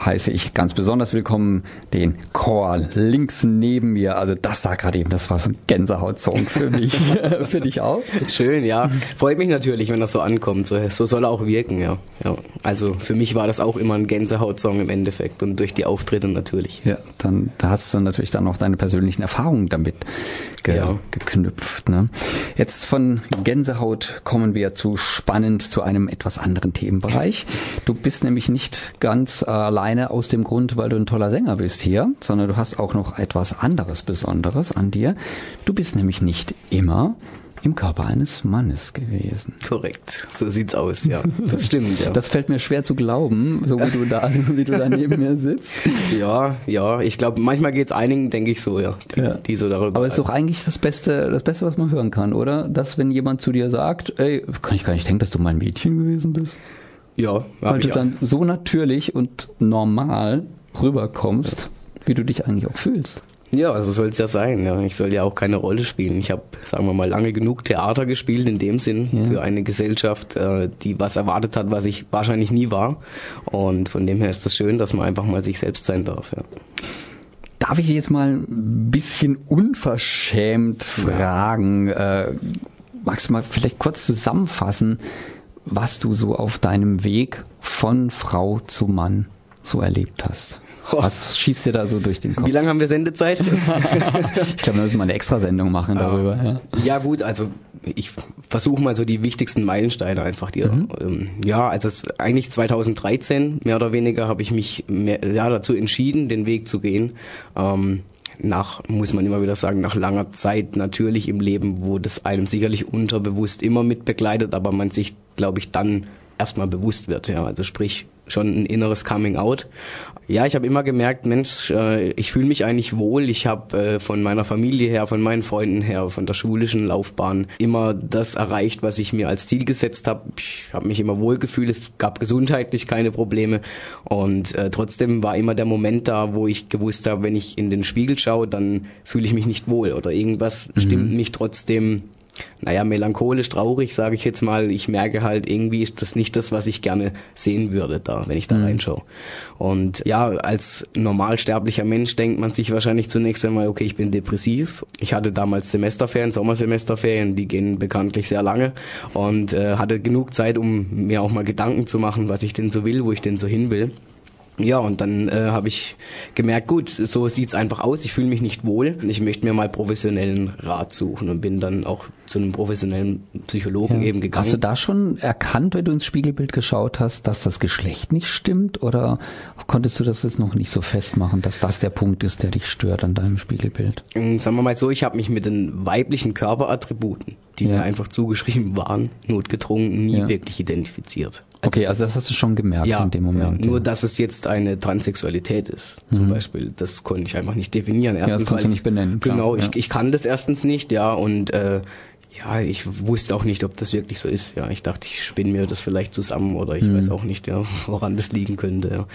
heiße ich ganz besonders willkommen den Chor links neben mir. Also das da gerade eben, das war so ein Gänsehautsong für mich. für dich auch? Schön, ja. Freut mich natürlich, wenn das so ankommt. So, so soll er auch wirken, ja. ja. Also für mich war das auch immer ein Gänsehautsong im Endeffekt und durch die Auftritte natürlich. Ja, dann da hast du natürlich dann noch deine persönlichen Erfahrungen damit ge ja. geknüpft. Ne? Jetzt von Gänsehaut kommen wir zu spannend zu einem etwas anderen Themenbereich. Du bist nämlich nicht ganz alleine aus dem Grund, weil du ein toller Sänger bist hier, sondern du hast auch noch etwas anderes Besonderes an dir. Du bist nämlich nicht immer im Körper eines Mannes gewesen. Korrekt, so sieht's aus, ja. Das stimmt, ja. Das fällt mir schwer zu glauben, so wie du da, wie du da neben mir sitzt. Ja, ja, ich glaube, manchmal geht's einigen, denke ich so, ja, die, ja. die so darüber. Aber es ist doch eigentlich das Beste, das Beste, was man hören kann, oder? Dass wenn jemand zu dir sagt, ey, kann ich gar nicht denken, dass du mein Mädchen gewesen bist. Ja, weil du dann so natürlich und normal rüberkommst, ja. wie du dich eigentlich auch fühlst. Ja, also soll es ja sein. Ja. Ich soll ja auch keine Rolle spielen. Ich habe, sagen wir mal, lange genug Theater gespielt in dem Sinn ja. für eine Gesellschaft, äh, die was erwartet hat, was ich wahrscheinlich nie war. Und von dem her ist es das schön, dass man einfach mal sich selbst sein darf. Ja. Darf ich jetzt mal ein bisschen unverschämt fragen? Äh, magst du mal vielleicht kurz zusammenfassen, was du so auf deinem Weg von Frau zu Mann so erlebt hast? Was schießt dir da so durch den Kopf? Wie lange haben wir Sendezeit? ich glaube, wir müssen mal eine extra Sendung machen darüber. Ja, ja gut, also ich versuche mal so die wichtigsten Meilensteine einfach dir. Mhm. Ähm, ja, also es, eigentlich 2013 mehr oder weniger habe ich mich mehr, ja, dazu entschieden, den Weg zu gehen. Ähm, nach, muss man immer wieder sagen, nach langer Zeit natürlich im Leben, wo das einem sicherlich unterbewusst immer mit begleitet, aber man sich, glaube ich, dann erstmal bewusst wird. Ja, also sprich schon ein inneres Coming Out. Ja, ich habe immer gemerkt, Mensch, äh, ich fühle mich eigentlich wohl. Ich habe äh, von meiner Familie her, von meinen Freunden her, von der schulischen Laufbahn immer das erreicht, was ich mir als Ziel gesetzt habe. Ich habe mich immer wohl gefühlt. Es gab gesundheitlich keine Probleme und äh, trotzdem war immer der Moment da, wo ich gewusst habe, wenn ich in den Spiegel schaue, dann fühle ich mich nicht wohl oder irgendwas mhm. stimmt mich trotzdem naja, melancholisch, traurig, sage ich jetzt mal. Ich merke halt, irgendwie ist das nicht das, was ich gerne sehen würde da, wenn ich da mhm. reinschaue. Und ja, als normalsterblicher Mensch denkt man sich wahrscheinlich zunächst einmal, okay, ich bin depressiv. Ich hatte damals Semesterferien, Sommersemesterferien, die gehen bekanntlich sehr lange und äh, hatte genug Zeit, um mir auch mal Gedanken zu machen, was ich denn so will, wo ich denn so hin will. Ja, und dann äh, habe ich gemerkt, gut, so sieht's einfach aus. Ich fühle mich nicht wohl. Ich möchte mir mal professionellen Rat suchen und bin dann auch zu einem professionellen Psychologen ja. eben gegangen. Hast du da schon erkannt, wenn du ins Spiegelbild geschaut hast, dass das Geschlecht nicht stimmt? Oder konntest du das jetzt noch nicht so festmachen, dass das der Punkt ist, der dich stört an deinem Spiegelbild? Ähm, sagen wir mal so, ich habe mich mit den weiblichen Körperattributen, die ja. mir einfach zugeschrieben waren, notgedrungen, nie ja. wirklich identifiziert. Also okay, also das hast du schon gemerkt ja, in dem Moment. Ja, nur, dass es jetzt eine Transsexualität ist, zum mhm. Beispiel. Das konnte ich einfach nicht definieren. Erstens, ja, das kannst du nicht benennen. Klar, genau, ich, ich kann das erstens nicht, ja, und äh, Ja, ich wusste auch nicht, ob das wirklich so ist. Ja, ich dachte, ich spinne mir das vielleicht zusammen oder ich Mhm. weiß auch nicht, ja, woran das liegen könnte. Ja.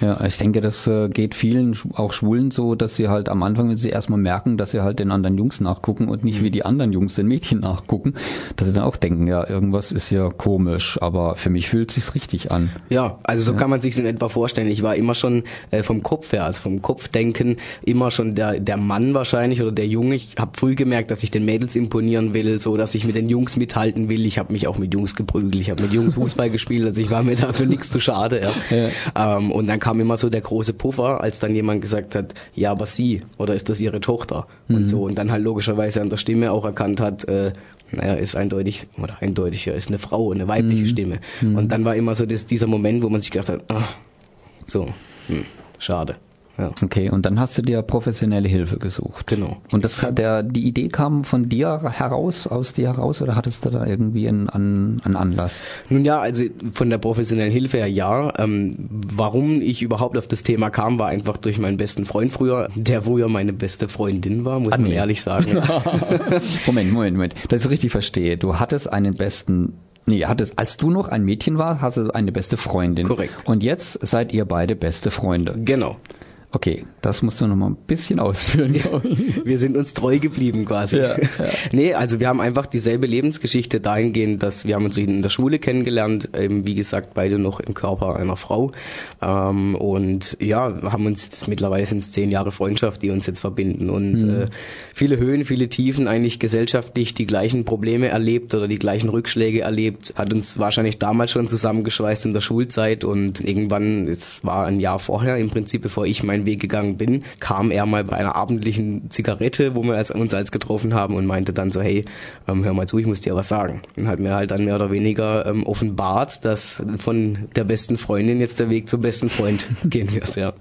Ja, ich denke, das äh, geht vielen, auch Schwulen so, dass sie halt am Anfang, wenn sie erstmal merken, dass sie halt den anderen Jungs nachgucken und nicht wie die anderen Jungs den Mädchen nachgucken, dass sie dann auch denken, ja, irgendwas ist ja komisch, aber für mich fühlt sich's richtig an. Ja, also so kann man sich in etwa vorstellen. Ich war immer schon äh, vom Kopf her, also vom Kopfdenken, immer schon der, der Mann wahrscheinlich oder der Junge. Ich habe früh gemerkt, dass ich den Mädels imponieren will, so dass ich mit den Jungs mithalten will. Ich habe mich auch mit Jungs geprügelt, ich habe mit Jungs Fußball gespielt, also ich war mir dafür nichts zu schade. Ja. Ähm, und dann kam immer so der große Puffer, als dann jemand gesagt hat, ja, aber sie oder ist das ihre Tochter und so und dann halt logischerweise an der Stimme auch erkannt hat, äh, naja, ist eindeutig, oder eindeutig, ja, ist eine Frau, eine weibliche Stimme. Und dann war immer so das, dieser Moment, wo man sich gedacht hat, ah, so, hm, schade. Ja. Okay, und dann hast du dir professionelle Hilfe gesucht. Genau. Und das hat der, die Idee kam von dir heraus, aus dir heraus, oder hattest du da irgendwie einen, einen, Anlass? Nun ja, also von der professionellen Hilfe her ja. Ähm, warum ich überhaupt auf das Thema kam, war einfach durch meinen besten Freund früher, der früher meine beste Freundin war, muss man nee. ehrlich sagen. Moment, Moment, Moment. Dass ich es richtig verstehe. Du hattest einen besten, nee, hattest, als du noch ein Mädchen warst, hast du eine beste Freundin. Korrekt. Und jetzt seid ihr beide beste Freunde. genau. Okay, das musst du noch mal ein bisschen ausführen. ich. Wir sind uns treu geblieben quasi. Ja, Nee, also wir haben einfach dieselbe Lebensgeschichte dahingehend, dass wir haben uns in der Schule kennengelernt, eben wie gesagt, beide noch im Körper einer Frau. Ähm, und ja, haben uns jetzt mittlerweile sind es zehn Jahre Freundschaft, die uns jetzt verbinden. Und äh, viele Höhen, viele Tiefen, eigentlich gesellschaftlich die gleichen Probleme erlebt oder die gleichen Rückschläge erlebt, hat uns wahrscheinlich damals schon zusammengeschweißt in der Schulzeit und irgendwann, es war ein Jahr vorher, im Prinzip, bevor ich Weg gegangen bin, kam er mal bei einer abendlichen Zigarette, wo wir als, uns als getroffen haben und meinte dann so, hey, ähm, hör mal zu, ich muss dir was sagen. Und hat mir halt dann mehr oder weniger ähm, offenbart, dass von der besten Freundin jetzt der Weg zum besten Freund gehen wird, ja.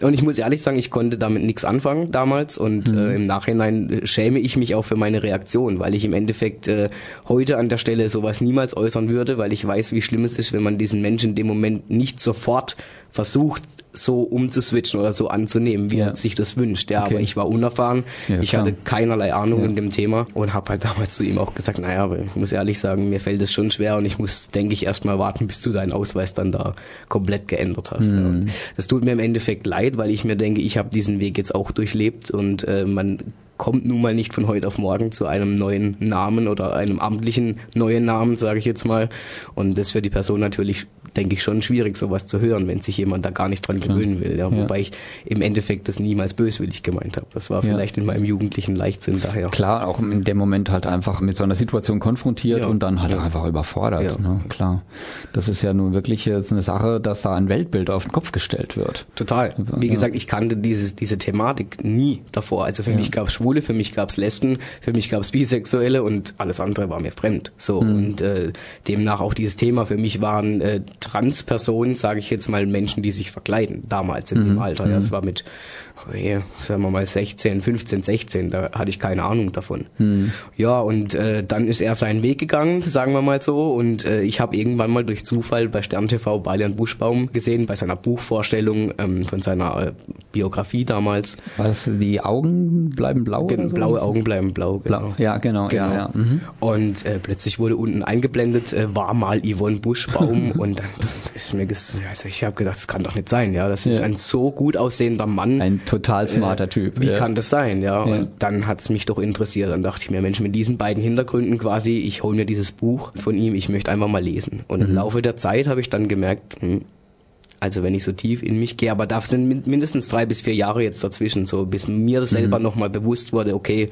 Und ich muss ehrlich sagen, ich konnte damit nichts anfangen damals und äh, im Nachhinein äh, schäme ich mich auch für meine Reaktion, weil ich im Endeffekt äh, heute an der Stelle sowas niemals äußern würde, weil ich weiß, wie schlimm es ist, wenn man diesen Menschen in dem Moment nicht sofort versucht, so umzuswitchen oder so anzunehmen, wie Ja. er sich das wünscht. Ja, Okay. aber ich war unerfahren, Ja, ich hatte keinerlei Ahnung Ja. in dem Thema und habe halt damals zu ihm auch gesagt, naja, aber ich muss ehrlich sagen, mir fällt es schon schwer und ich muss, denke ich, erstmal warten, bis du deinen Ausweis dann da komplett geändert hast. Mhm. Und Das tut mir im Endeffekt leid, weil ich mir denke, ich habe diesen Weg jetzt auch durchlebt und äh, man kommt nun mal nicht von heute auf morgen zu einem neuen Namen oder einem amtlichen neuen Namen, sage ich jetzt mal. Und das für die Person natürlich, denke ich, schon schwierig, sowas zu hören, wenn sich jemand da gar nicht dran gewöhnen will. Ja. Ja. Wobei ich im Endeffekt das niemals böswillig gemeint habe. Das war Ja. vielleicht in meinem jugendlichen Leichtsinn daher. Klar, auch in dem Moment halt einfach mit so einer Situation konfrontiert Ja. und dann halt Ja. einfach überfordert. Ja. Ne? Klar. Das ist ja nun wirklich jetzt eine Sache, dass da ein Weltbild auf den Kopf gestellt wird. Total. Wie Ja. gesagt, ich kannte dieses, diese Thematik nie davor. Also für mich gab es Schwule, für mich gab es Lesben, für mich gab es Bisexuelle und alles andere war mir fremd. So und äh, demnach auch dieses Thema für mich waren äh, Transpersonen, sage ich jetzt mal, Menschen, die sich verkleiden. Damals in dem Alter. Ja, das war mit, sagen wir mal 16, 15, 16. Da hatte ich keine Ahnung davon. Ja und äh, dann ist er seinen Weg gegangen, sagen wir mal so. Und äh, ich habe irgendwann mal durch Zufall bei Stern TV Balian Buschbaum gesehen bei seiner Buchvorstellung ähm, von seiner äh, Biografie damals. War das die Augen bleiben blau? oder so? Blaue Augen bleiben blau. Genau. Blau. Ja, genau. Ja, ja. Mhm. Und äh, plötzlich wurde unten eingeblendet, äh, war mal Yvonne Buschbaum und dann ist mir also ich habe gedacht, das kann doch nicht sein, ja, das ist Ja. ein so gut aussehender Mann. Ein total smarter Äh, Typ. Wie ja. kann das sein, ja? Ja. Und dann hat's mich doch interessiert. Dann dachte ich mir, Mensch, mit diesen beiden Hintergründen quasi, ich hole mir dieses Buch von ihm, ich möchte einfach mal lesen. Und Mhm. im Laufe der Zeit habe ich dann gemerkt, hm, also wenn ich so tief in mich gehe, aber da sind min- mindestens drei bis vier Jahre jetzt dazwischen, so bis mir das Mhm. selber nochmal bewusst wurde, okay,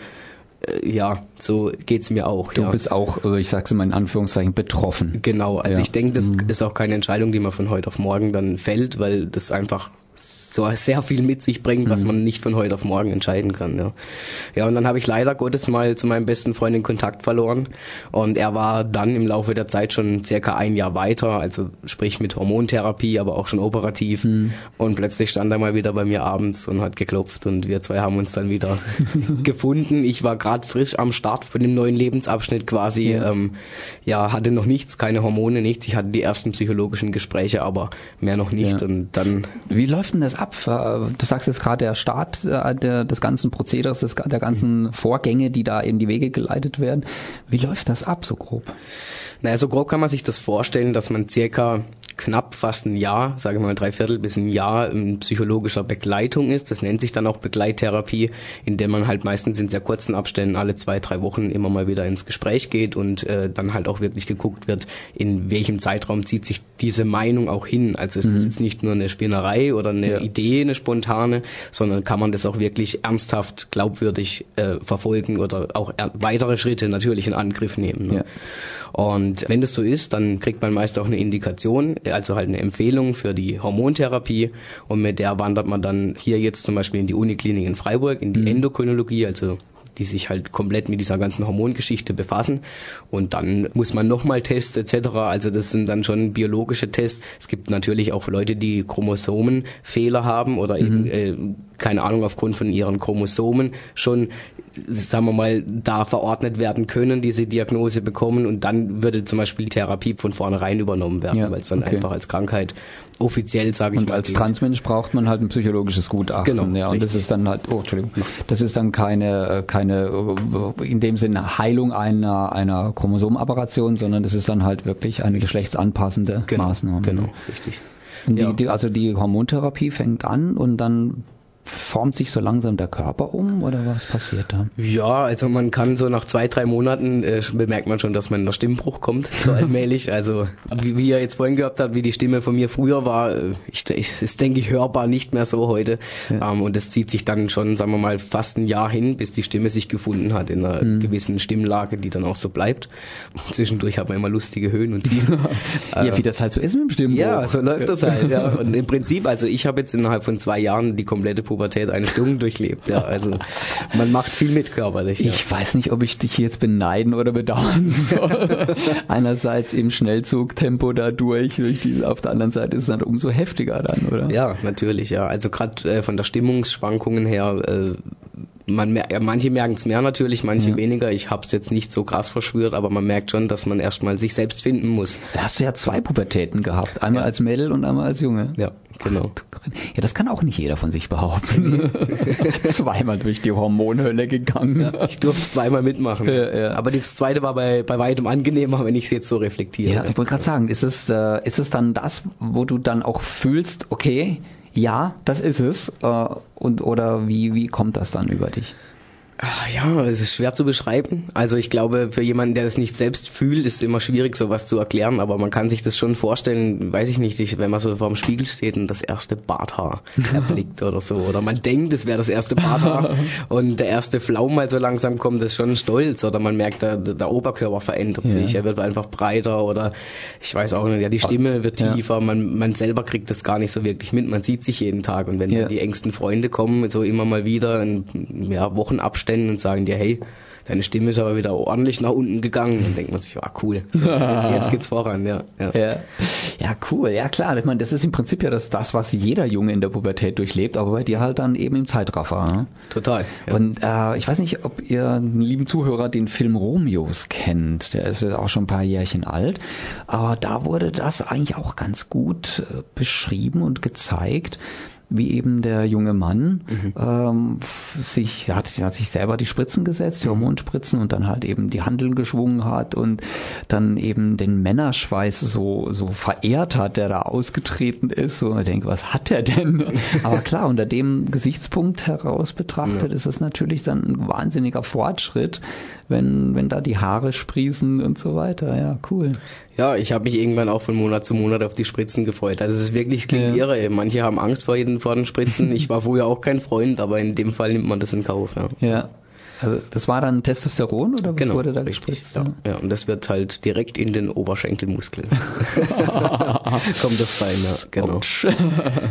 äh, ja, so geht's mir auch. Du ja. bist auch, äh, ich sag's immer in Anführungszeichen, betroffen. Genau, also Ja. ich denke, das ist auch keine Entscheidung, die man von heute auf morgen dann fällt, weil das einfach so sehr viel mit sich bringt, was man nicht von heute auf morgen entscheiden kann. Ja, ja und dann habe ich leider Gottes mal zu meinem besten Freund den Kontakt verloren und er war dann im Laufe der Zeit schon circa ein Jahr weiter, also sprich mit Hormontherapie, aber auch schon operativ und plötzlich stand er mal wieder bei mir abends und hat geklopft und wir zwei haben uns dann wieder gefunden. Ich war gerade frisch am Start von dem neuen Lebensabschnitt quasi, Ja. ähm, ja, hatte noch nichts, keine Hormone, nichts. Ich hatte die ersten psychologischen Gespräche, aber mehr noch nicht. Ja. Und dann, Wie läuft läuft denn das ab? Äh, du sagst jetzt gerade der Start äh, der, des ganzen Prozederes, des, der ganzen Vorgänge, die da in die Wege geleitet werden. Wie läuft das ab, so grob? Naja, so grob kann man sich das vorstellen, dass man circa knapp fast ein Jahr, sage ich mal drei Viertel bis ein Jahr in psychologischer Begleitung ist. Das nennt sich dann auch Begleittherapie, in der man halt meistens in sehr kurzen Abständen alle zwei, drei Wochen immer mal wieder ins Gespräch geht und äh, dann halt auch wirklich geguckt wird, in welchem Zeitraum zieht sich diese Meinung auch hin. Also ist mhm. das jetzt nicht nur eine Spinnerei oder eine ja. Idee, eine spontane, sondern kann man das auch wirklich ernsthaft, glaubwürdig äh, verfolgen oder auch weitere Schritte natürlich in Angriff nehmen. Ne? Ja. Und wenn das so ist, dann kriegt man meist auch eine Indikation, also halt eine Empfehlung für die Hormontherapie und mit der wandert man dann hier jetzt zum Beispiel in die Uniklinik in Freiburg, in die mhm. Endokrinologie, also die sich halt komplett mit dieser ganzen Hormongeschichte befassen. Und dann muss man nochmal Tests etc. Also das sind dann schon biologische Tests. Es gibt natürlich auch Leute, die Chromosomenfehler haben oder mhm. eben, äh, keine Ahnung, aufgrund von ihren Chromosomen schon sagen wir mal, da verordnet werden können, diese Diagnose bekommen und dann würde zum Beispiel die Therapie von vornherein übernommen werden, ja, weil es dann okay. einfach als Krankheit offiziell, sage ich und mal. Und als Transmensch braucht man halt ein psychologisches Gutachten. Genau. Ja, und das ist dann halt, oh, Entschuldigung, das ist dann keine, äh, keine, äh, in dem Sinne Heilung einer, einer Chromosomoperation, sondern das ist dann halt wirklich eine geschlechtsanpassende genau, Maßnahme. Genau, richtig. Die, ja. die, also die Hormontherapie fängt an und dann formt sich so langsam der Körper um oder was passiert da? Ja, also man kann so nach zwei, drei Monaten äh, bemerkt man schon, dass man in der Stimmbruch kommt, so allmählich. Also wie, wie ihr jetzt vorhin gehabt habt, wie die Stimme von mir früher war, äh, ich, ich, ist denke ich hörbar nicht mehr so heute. Ja. Ähm, und das zieht sich dann schon, sagen wir mal, fast ein Jahr hin, bis die Stimme sich gefunden hat in einer mhm. gewissen Stimmlage, die dann auch so bleibt. Zwischendurch hat man immer lustige Höhen und Tiefen. ja, wie das halt so ist mit dem Stimmbruch. Ja, so läuft das halt. Ja. Und im Prinzip, also ich habe jetzt innerhalb von zwei Jahren die komplette Pubertät eines Jungen durchlebt. Ja, also man macht viel mit körperlich. Ja. Ich weiß nicht, ob ich dich jetzt beneiden oder bedauern soll. Einerseits im Schnellzugtempo da durch, durch die, auf der anderen Seite ist es dann umso heftiger dann, oder? Ja, natürlich, ja. Also gerade äh, von der Stimmungsschwankungen her äh, man mer manche merken es mehr natürlich, manche ja. weniger. Ich habe es jetzt nicht so krass verschwört, aber man merkt schon, dass man erstmal sich selbst finden muss. Da hast du ja zwei Pubertäten gehabt, einmal ja. als Mädel und einmal als Junge. Ja, genau. ja, das kann auch nicht jeder von sich behaupten. zweimal durch die Hormonhölle gegangen. Ja, ich durfte zweimal mitmachen. Aber das zweite war bei, bei weitem angenehmer, wenn ich es jetzt so reflektiere. Ja, ich wollte gerade sagen, ist es, äh, ist es dann das, wo du dann auch fühlst, okay, ja, das ist es. Äh, und oder wie wie kommt das dann über dich? Ah, ja, es ist schwer zu beschreiben. Also ich glaube, für jemanden, der das nicht selbst fühlt, ist es immer schwierig, sowas zu erklären. Aber man kann sich das schon vorstellen, weiß ich nicht, wenn man so vor dem Spiegel steht und das erste Barthaar erblickt oder so. Oder man denkt, es wäre das erste Barthaar und der erste Flaum mal so langsam kommt, das ist schon stolz. Oder man merkt, der, der Oberkörper verändert sich, ja. er wird einfach breiter oder ich weiß auch nicht, ja, die Stimme wird tiefer. Ja. Man, man selber kriegt das gar nicht so wirklich mit. Man sieht sich jeden Tag und wenn ja. die engsten Freunde kommen, so immer mal wieder in ja, Wochenabständen, Abständen und sagen dir, hey, deine Stimme ist aber wieder ordentlich nach unten gegangen. Dann denkt man sich, ah cool, so, jetzt geht's voran, ja, ja. Ja, ja cool, ja klar. Ich meine, das ist im Prinzip ja das, das, was jeder Junge in der Pubertät durchlebt, aber bei dir halt dann eben im Zeitraffer. Ne? Total. Ja. Und äh, ich weiß nicht, ob ihr, lieben Zuhörer, den Film Romeos kennt. Der ist ja auch schon ein paar Jährchen alt. Aber da wurde das eigentlich auch ganz gut äh, beschrieben und gezeigt wie eben der junge Mann mhm. ähm, sich, hat, hat sich selber die Spritzen gesetzt, die mhm. Hormonspritzen und dann halt eben die Handeln geschwungen hat und dann eben den Männerschweiß so, so verehrt hat, der da ausgetreten ist. Und ich denke, was hat er denn? Aber klar, unter dem Gesichtspunkt heraus betrachtet ja. ist es natürlich dann ein wahnsinniger Fortschritt, wenn, wenn da die Haare sprießen und so weiter. Ja, cool. Ja, ich habe mich irgendwann auch von Monat zu Monat auf die Spritzen gefreut. Also es ist wirklich klingt ja. irre. Manche haben Angst vor jeden vor den Spritzen. Ich war vorher auch kein Freund, aber in dem Fall nimmt man das in Kauf. Ja. ja. Also das war dann Testosteron oder was genau, wurde da richtig, gespritzt? Ja. ja, und das wird halt direkt in den Oberschenkelmuskel. Kommt das rein, ja, genau.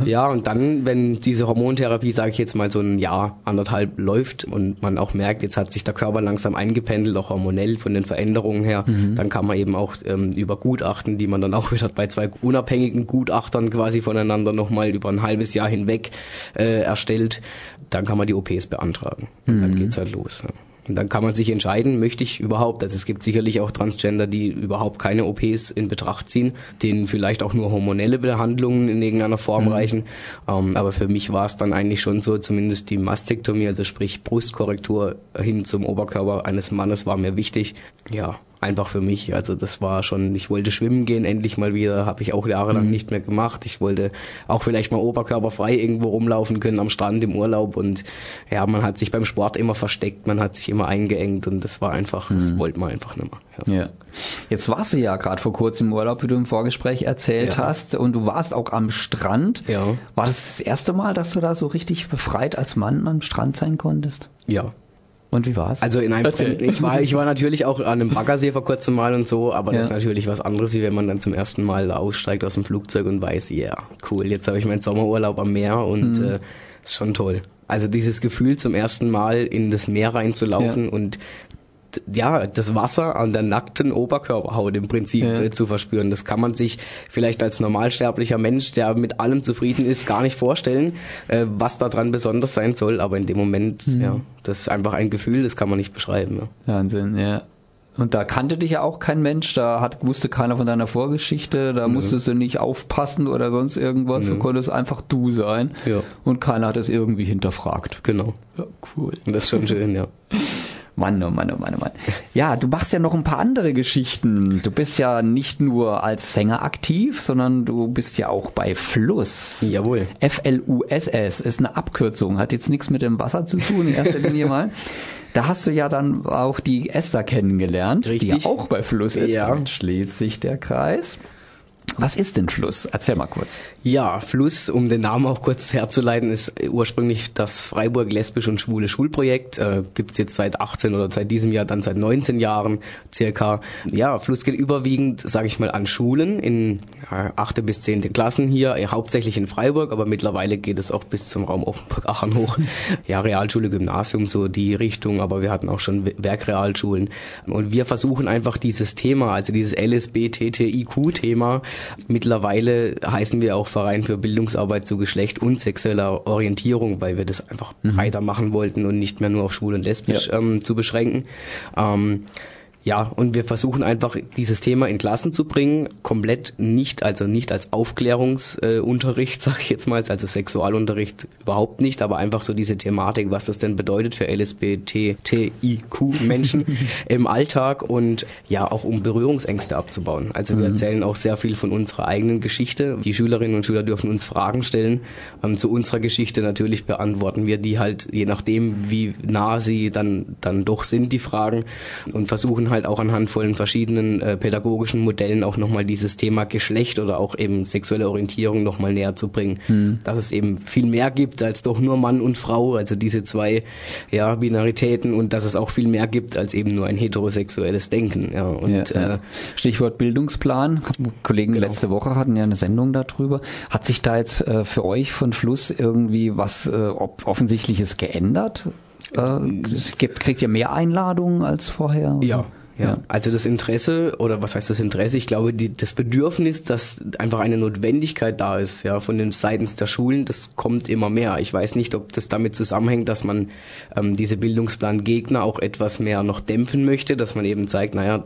ja, und dann, wenn diese Hormontherapie, sage ich jetzt mal, so ein Jahr, anderthalb läuft und man auch merkt, jetzt hat sich der Körper langsam eingependelt, auch hormonell von den Veränderungen her, mhm. dann kann man eben auch ähm, über Gutachten, die man dann auch wieder bei zwei unabhängigen Gutachtern quasi voneinander nochmal über ein halbes Jahr hinweg äh, erstellt, dann kann man die OPs beantragen. Und mhm. dann geht's halt los. Und dann kann man sich entscheiden, möchte ich überhaupt, also es gibt sicherlich auch Transgender, die überhaupt keine OPs in Betracht ziehen, denen vielleicht auch nur hormonelle Behandlungen in irgendeiner Form mhm. reichen. Ähm, aber für mich war es dann eigentlich schon so, zumindest die Mastektomie, also sprich Brustkorrektur hin zum Oberkörper eines Mannes war mir wichtig. Ja, einfach für mich. Also das war schon, ich wollte schwimmen gehen, endlich mal wieder, habe ich auch jahrelang mhm. nicht mehr gemacht. Ich wollte auch vielleicht mal oberkörperfrei irgendwo rumlaufen können am Strand im Urlaub und ja, man hat sich beim Sport immer versteckt, man hat sich immer eingeengt und das war einfach, mhm. das wollte man einfach nicht mehr. Ja. ja. Jetzt warst du ja gerade vor kurzem im Urlaub, wie du im Vorgespräch erzählt ja. hast und du warst auch am Strand. Ja. War das das erste Mal, dass du da so richtig befreit als Mann am Strand sein konntest? Ja, und wie war's? Also in einem Erzähl. ich war ich war natürlich auch an einem Baggersee vor kurzem mal und so, aber ja. das ist natürlich was anderes, wie wenn man dann zum ersten Mal aussteigt aus dem Flugzeug und weiß, ja, yeah, cool, jetzt habe ich meinen Sommerurlaub am Meer und mhm. äh, ist schon toll. Also dieses Gefühl zum ersten Mal in das Meer reinzulaufen ja. und ja, das Wasser an der nackten Oberkörperhaut im Prinzip ja. Zu verspüren. Das kann man sich vielleicht als normalsterblicher Mensch, der mit allem zufrieden ist, gar nicht vorstellen, äh, was daran besonders sein soll. Aber in dem Moment, mhm. ja, das ist einfach ein Gefühl, das kann man nicht beschreiben. Ja. Wahnsinn, ja. Und da kannte dich ja auch kein Mensch, da hat, wusste keiner von deiner Vorgeschichte, da Nö. musstest du nicht aufpassen oder sonst irgendwas, Nö. du konntest einfach du sein. Ja. Und keiner hat es irgendwie hinterfragt. Genau. Ja, cool. Das ist schon schön, ja. Mann, oh Mann, oh Mann, oh Mann. Ja, du machst ja noch ein paar andere Geschichten. Du bist ja nicht nur als Sänger aktiv, sondern du bist ja auch bei Fluss. Jawohl. F-L-U-S-S ist eine Abkürzung, hat jetzt nichts mit dem Wasser zu tun, in erster Linie mal. Da hast du ja dann auch die Esther kennengelernt, Richtig. die ja auch bei Fluss ist. Ja. Dann schließt sich der Kreis. Was ist denn Fluss? Erzähl mal kurz. Ja, Fluss, um den Namen auch kurz herzuleiten, ist ursprünglich das Freiburg lesbisch und schwule Schulprojekt. Äh, gibt's jetzt seit 18 oder seit diesem Jahr dann seit 19 Jahren circa. Ja, Fluss geht überwiegend, sage ich mal, an Schulen in ja, 8. bis 10. Klassen hier, äh, hauptsächlich in Freiburg, aber mittlerweile geht es auch bis zum Raum Offenburg-Aachen hoch. Ja, Realschule, Gymnasium, so die Richtung, aber wir hatten auch schon Werkrealschulen. Und wir versuchen einfach dieses Thema, also dieses LSB-TTIQ-Thema, Mittlerweile heißen wir auch Verein für Bildungsarbeit zu Geschlecht und sexueller Orientierung, weil wir das einfach mhm. breiter machen wollten und nicht mehr nur auf schwul und lesbisch ja. ähm, zu beschränken. Ähm, ja, und wir versuchen einfach dieses Thema in Klassen zu bringen, komplett nicht, also nicht als Aufklärungsunterricht, äh, sage ich jetzt mal, also Sexualunterricht überhaupt nicht, aber einfach so diese Thematik, was das denn bedeutet für LSBTTIQ-Menschen im Alltag und ja, auch um Berührungsängste abzubauen. Also wir mhm. erzählen auch sehr viel von unserer eigenen Geschichte. Die Schülerinnen und Schüler dürfen uns Fragen stellen. Ähm, zu unserer Geschichte natürlich beantworten wir die halt, je nachdem, wie nah sie dann, dann doch sind, die Fragen und versuchen halt auch anhand von verschiedenen äh, pädagogischen Modellen auch nochmal dieses Thema Geschlecht oder auch eben sexuelle Orientierung nochmal näher zu bringen. Hm. Dass es eben viel mehr gibt als doch nur Mann und Frau, also diese zwei ja, Binaritäten und dass es auch viel mehr gibt als eben nur ein heterosexuelles Denken. Ja, und, ja, ja. Äh, Stichwort Bildungsplan. Kollegen genau. letzte Woche hatten ja eine Sendung darüber. Hat sich da jetzt äh, für euch von Fluss irgendwie was äh, Offensichtliches geändert? Äh, es gibt, kriegt ihr mehr Einladungen als vorher? Ja, ja, also das Interesse oder was heißt das Interesse? Ich glaube, die, das Bedürfnis, dass einfach eine Notwendigkeit da ist, ja, von den seitens der Schulen, das kommt immer mehr. Ich weiß nicht, ob das damit zusammenhängt, dass man ähm, diese Bildungsplan-Gegner auch etwas mehr noch dämpfen möchte, dass man eben zeigt, naja,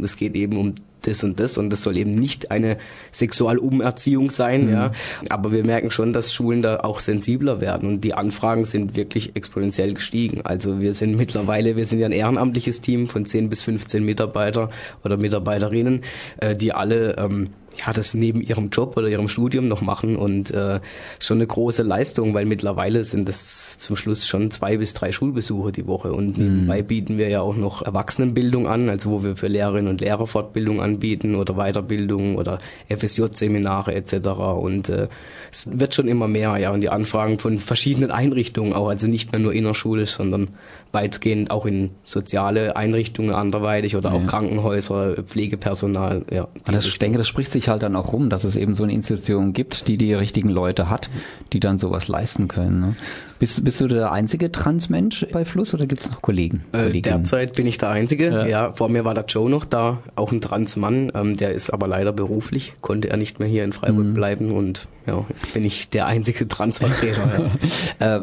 es geht eben um das und das und das soll eben nicht eine Sexualumerziehung sein, mhm. ja. Aber wir merken schon, dass Schulen da auch sensibler werden und die Anfragen sind wirklich exponentiell gestiegen. Also wir sind mittlerweile, wir sind ja ein ehrenamtliches Team von 10 bis 15 Mitarbeiter oder Mitarbeiterinnen, äh, die alle ähm, ja, das neben ihrem Job oder ihrem Studium noch machen und äh, schon eine große Leistung, weil mittlerweile sind das zum Schluss schon zwei bis drei Schulbesuche die Woche und mhm. nebenbei bieten wir ja auch noch Erwachsenenbildung an, also wo wir für Lehrerinnen und Lehrer Fortbildung anbieten oder Weiterbildung oder FSJ-Seminare etc. und äh, es wird schon immer mehr, ja, und die Anfragen von verschiedenen Einrichtungen auch, also nicht mehr nur innerschulisch, sondern weitgehend auch in soziale Einrichtungen anderweitig oder auch ja. Krankenhäuser, Pflegepersonal. Ja, das, ich denke, das spricht sich sich halt dann auch rum, dass es eben so eine Institution gibt, die die richtigen Leute hat, die dann sowas leisten können. Ne? Bist, bist du der einzige Transmensch bei Fluss oder gibt es noch Kollegen? Äh, derzeit bin ich der Einzige. Ja. ja. vor mir war der Joe noch da, auch ein Transmann. Ähm, der ist aber leider beruflich, konnte er nicht mehr hier in Freiburg mhm. bleiben und ja, jetzt bin ich der einzige Transvertreter. ja. äh,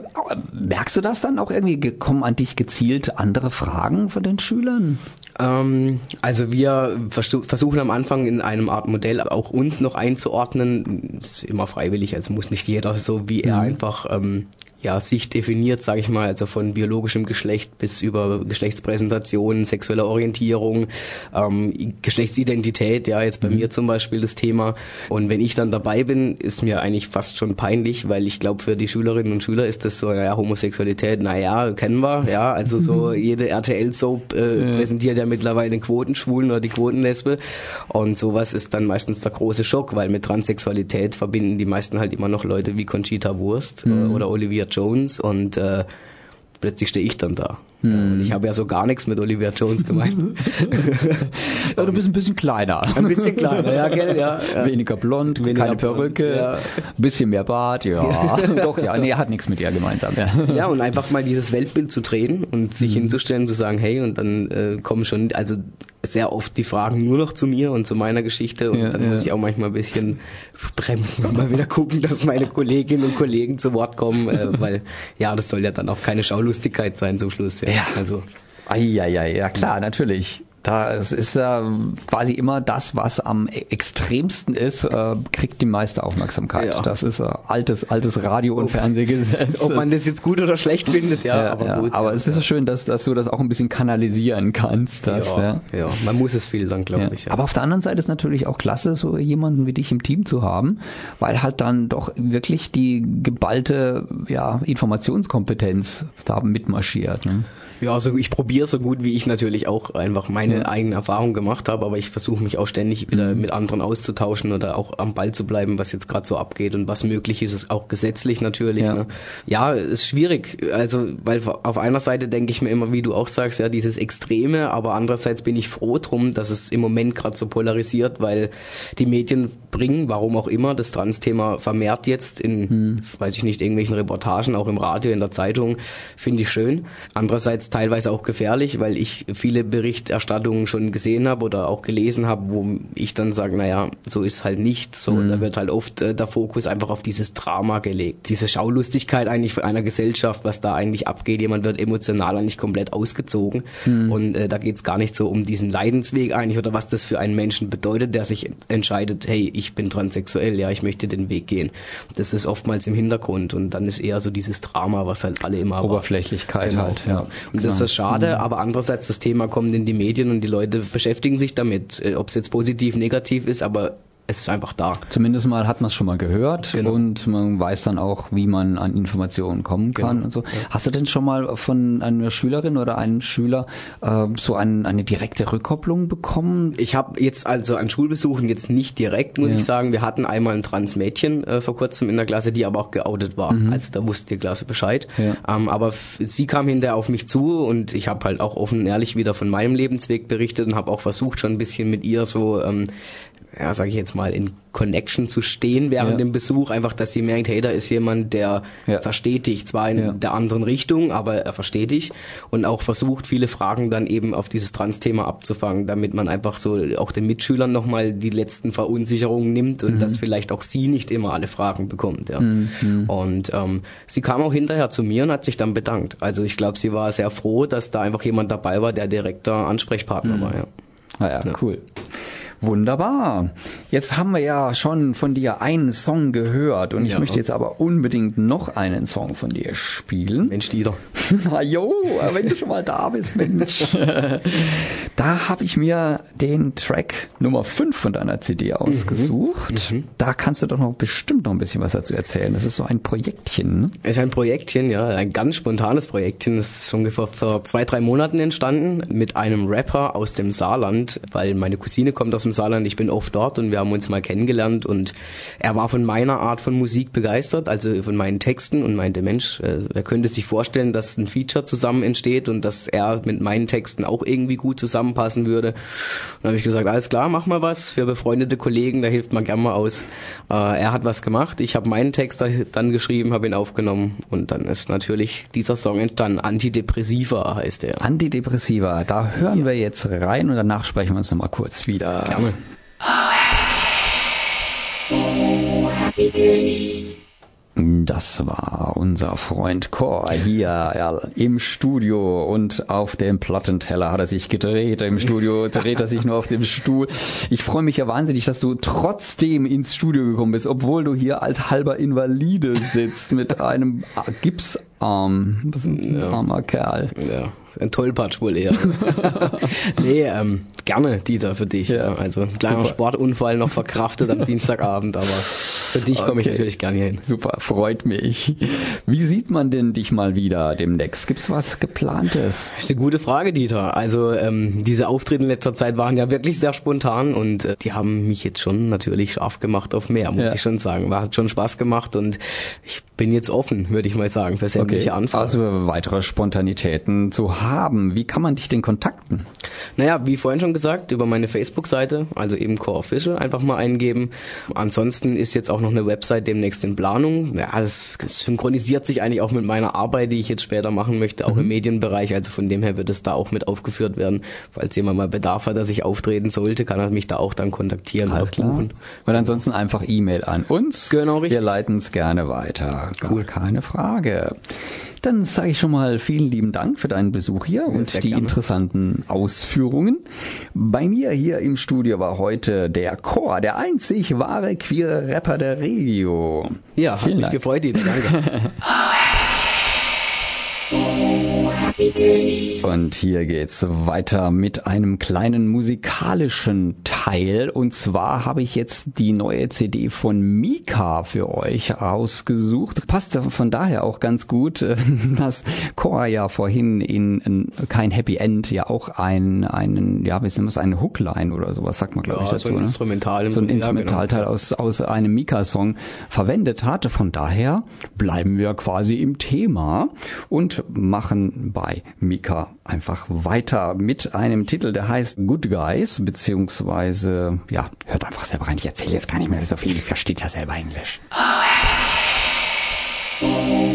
merkst du das dann auch irgendwie? Kommen an dich gezielt andere Fragen von den Schülern? Ähm, also wir versuchen am Anfang in einem Art Modell auch uns noch einzuordnen. Ist immer freiwillig, also muss nicht jeder so wie er mhm. einfach ähm, ja, sich definiert, sage ich mal, also von biologischem Geschlecht bis über Geschlechtspräsentation, sexuelle Orientierung, ähm, Geschlechtsidentität, ja, jetzt bei mhm. mir zum Beispiel das Thema. Und wenn ich dann dabei bin, ist mir eigentlich fast schon peinlich, weil ich glaube, für die Schülerinnen und Schüler ist das so, ja, Homosexualität, naja, kennen wir, ja, also so jede RTL-Soap äh, ja. präsentiert ja mittlerweile den Quotenschwulen oder die Quotenlesbe und sowas ist dann meistens der große Schock, weil mit Transsexualität verbinden die meisten halt immer noch Leute wie Conchita Wurst mhm. oder Olivia Jones und äh, plötzlich stehe ich dann da. Hm. Ich habe ja so gar nichts mit Olivia Jones gemeint. ja, du bist ein bisschen kleiner. Ein bisschen kleiner, ja, gell, ja. ja. Weniger blond, Weniger keine blond, Perücke, ja. bisschen mehr Bart, ja. Doch, ja, nee, er hat nichts mit ihr gemeinsam. Ja. ja, und einfach mal dieses Weltbild zu drehen und sich hm. hinzustellen, zu sagen, hey, und dann äh, kommen schon, also sehr oft die Fragen nur noch zu mir und zu meiner Geschichte und ja, dann muss ich auch manchmal ein bisschen bremsen und mal wieder gucken, dass meine Kolleginnen und Kollegen zu Wort kommen, äh, weil ja, das soll ja dann auch keine Schaulustigkeit sein zum Schluss. Ja, ja. also. Eieiei, ja klar, natürlich. Da es ist äh, quasi immer das, was am extremsten ist, äh, kriegt die meiste Aufmerksamkeit. Ja. Das ist äh, altes altes Radio- und Fernsehgesetz. Ob man das jetzt gut oder schlecht findet, ja, ja aber ja, gut. Aber es ist ja schön, dass, dass du das auch ein bisschen kanalisieren kannst. Das, ja, ja. man muss es filtern, glaube ich. Ja. Aber auf der anderen Seite ist natürlich auch klasse, so jemanden wie dich im Team zu haben, weil halt dann doch wirklich die geballte ja, Informationskompetenz da mitmarschiert. Ne? Ja, also ich probiere so gut wie ich natürlich auch einfach meine ja. eigene Erfahrung gemacht habe, aber ich versuche mich auch ständig wieder mhm. mit anderen auszutauschen oder auch am Ball zu bleiben, was jetzt gerade so abgeht und was möglich ist, ist auch gesetzlich natürlich. Ja. Ne? ja, ist schwierig. Also, weil auf einer Seite denke ich mir immer, wie du auch sagst, ja, dieses Extreme, aber andererseits bin ich froh drum, dass es im Moment gerade so polarisiert, weil die Medien bringen, warum auch immer, das Trans-Thema vermehrt jetzt in, mhm. weiß ich nicht, irgendwelchen Reportagen, auch im Radio, in der Zeitung, finde ich schön. Andererseits teilweise auch gefährlich, weil ich viele Berichterstattungen schon gesehen habe oder auch gelesen habe, wo ich dann sage, naja, so ist halt nicht so. Mhm. Da wird halt oft äh, der Fokus einfach auf dieses Drama gelegt. Diese Schaulustigkeit eigentlich von einer Gesellschaft, was da eigentlich abgeht. Jemand wird emotional eigentlich komplett ausgezogen. Mhm. Und äh, da geht's gar nicht so um diesen Leidensweg eigentlich oder was das für einen Menschen bedeutet, der sich entscheidet, hey, ich bin transsexuell, ja, ich möchte den Weg gehen. Das ist oftmals im Hintergrund und dann ist eher so dieses Drama, was halt alle immer Oberflächlichkeit genau. halt, ja. Und das ist schade, mhm. aber andererseits das Thema kommt in die Medien und die Leute beschäftigen sich damit, äh, ob es jetzt positiv, negativ ist, aber es ist einfach da. Zumindest mal hat man es schon mal gehört genau. und man weiß dann auch, wie man an Informationen kommen kann genau. und so. Ja. Hast du denn schon mal von einer Schülerin oder einem Schüler äh, so ein, eine direkte Rückkopplung bekommen? Ich habe jetzt also an Schulbesuchen jetzt nicht direkt, muss ja. ich sagen. Wir hatten einmal ein Transmädchen äh, vor kurzem in der Klasse, die aber auch geoutet war. Mhm. Also da wusste die Klasse Bescheid. Ja. Ähm, aber sie kam hinterher auf mich zu und ich habe halt auch offen und ehrlich wieder von meinem Lebensweg berichtet und habe auch versucht, schon ein bisschen mit ihr so ähm, ja, sage ich jetzt mal, in Connection zu stehen während ja. dem Besuch, einfach, dass sie merkt, hey, da ist jemand, der ja. versteht dich, zwar in ja. der anderen Richtung, aber er versteht dich und auch versucht, viele Fragen dann eben auf dieses Trans-Thema abzufangen, damit man einfach so auch den Mitschülern nochmal die letzten Verunsicherungen nimmt und mhm. dass vielleicht auch sie nicht immer alle Fragen bekommt. Ja. Mhm. Und ähm, sie kam auch hinterher zu mir und hat sich dann bedankt. Also ich glaube, sie war sehr froh, dass da einfach jemand dabei war, der direkter Ansprechpartner mhm. war. Ja. Ah ja, cool. Wunderbar. Jetzt haben wir ja schon von dir einen Song gehört und ja. ich möchte jetzt aber unbedingt noch einen Song von dir spielen. Mensch, Dieter. Na jo, wenn du schon mal da bist, Mensch. da habe ich mir den Track Nummer 5 von deiner CD mhm. ausgesucht. Mhm. Da kannst du doch noch bestimmt noch ein bisschen was dazu erzählen. Das ist so ein Projektchen. Ne? Es ist ein Projektchen, ja, ein ganz spontanes Projektchen. Das ist ungefähr vor zwei, drei Monaten entstanden mit einem Rapper aus dem Saarland, weil meine Cousine kommt aus dem Saarland, ich bin oft dort und wir haben uns mal kennengelernt und er war von meiner Art von Musik begeistert, also von meinen Texten und meinte, Mensch, äh, er könnte sich vorstellen, dass ein Feature zusammen entsteht und dass er mit meinen Texten auch irgendwie gut zusammenpasst passen würde. Und dann habe ich gesagt, alles klar, mach mal was für befreundete Kollegen, da hilft man gern mal aus. Äh, er hat was gemacht, ich habe meinen Text dann geschrieben, habe ihn aufgenommen und dann ist natürlich dieser Song entstanden. Antidepressiva heißt er. Antidepressiva, da hören ja. wir jetzt rein und danach sprechen wir uns nochmal kurz wieder. Gerne. Oh, happy day. Das war unser Freund Cor hier ja, im Studio und auf dem Plattenteller hat er sich gedreht. Im Studio dreht er sich nur auf dem Stuhl. Ich freue mich ja wahnsinnig, dass du trotzdem ins Studio gekommen bist, obwohl du hier als halber Invalide sitzt mit einem Gipsarm. Was ein ja. armer Kerl. Ja, ein Tollpatsch wohl eher. nee, ähm, gerne, Dieter, für dich. Ja. Also ein kleiner Super. Sportunfall noch verkraftet am Dienstagabend, aber für dich komme okay. ich natürlich gerne hin. Super, freut mich. Wie sieht man denn dich mal wieder demnächst? Gibt's was geplantes? Das ist eine gute Frage, Dieter. Also ähm, diese Auftritte in letzter Zeit waren ja wirklich sehr spontan und äh, die haben mich jetzt schon natürlich scharf gemacht auf mehr, muss ja. ich schon sagen. War, hat schon Spaß gemacht und ich bin jetzt offen, würde ich mal sagen, für sämtliche okay. Anfragen. Also weitere Spontanitäten zu haben. Wie kann man dich denn kontakten? Naja, wie vorhin schon gesagt, über meine Facebook-Seite, also eben Core Official, einfach mal eingeben. Ansonsten ist jetzt auch noch eine Website demnächst in Planung. Ja, das synchronisiert sich eigentlich auch mit meiner Arbeit, die ich jetzt später machen möchte, auch mhm. im Medienbereich. Also von dem her wird es da auch mit aufgeführt werden. Falls jemand mal Bedarf hat, dass ich auftreten sollte, kann er mich da auch dann kontaktieren. Alles klar. Weil ansonsten einfach E-Mail an uns. Genau, richtig. Wir leiten es gerne weiter. Cool. keine Frage. Dann sage ich schon mal vielen lieben Dank für deinen Besuch hier und die gerne. interessanten Ausführungen. Bei mir hier im Studio war heute der Chor, der einzig wahre queere Rapper der Regio. Ja, hat mich Dank. gefreut, Dieter. Danke. Und hier geht's weiter mit einem kleinen musikalischen Teil. Und zwar habe ich jetzt die neue CD von Mika für euch ausgesucht. Passt von daher auch ganz gut, dass Cora ja vorhin in, in kein Happy End ja auch ein, einen, ja, wie ist das, eine Hookline oder sowas, sagt man glaube ja, ich dazu. So ein ne? Instrumental so ein Instrumentalteil ja, genau. aus, aus einem Mika-Song verwendet hat. Von daher bleiben wir quasi im Thema und machen bei Mika einfach weiter mit einem Titel, der heißt Good Guys, beziehungsweise, ja, hört einfach selber rein. Ich erzähle jetzt gar nicht mehr so viel, ich verstehe ja selber Englisch. Oh, day.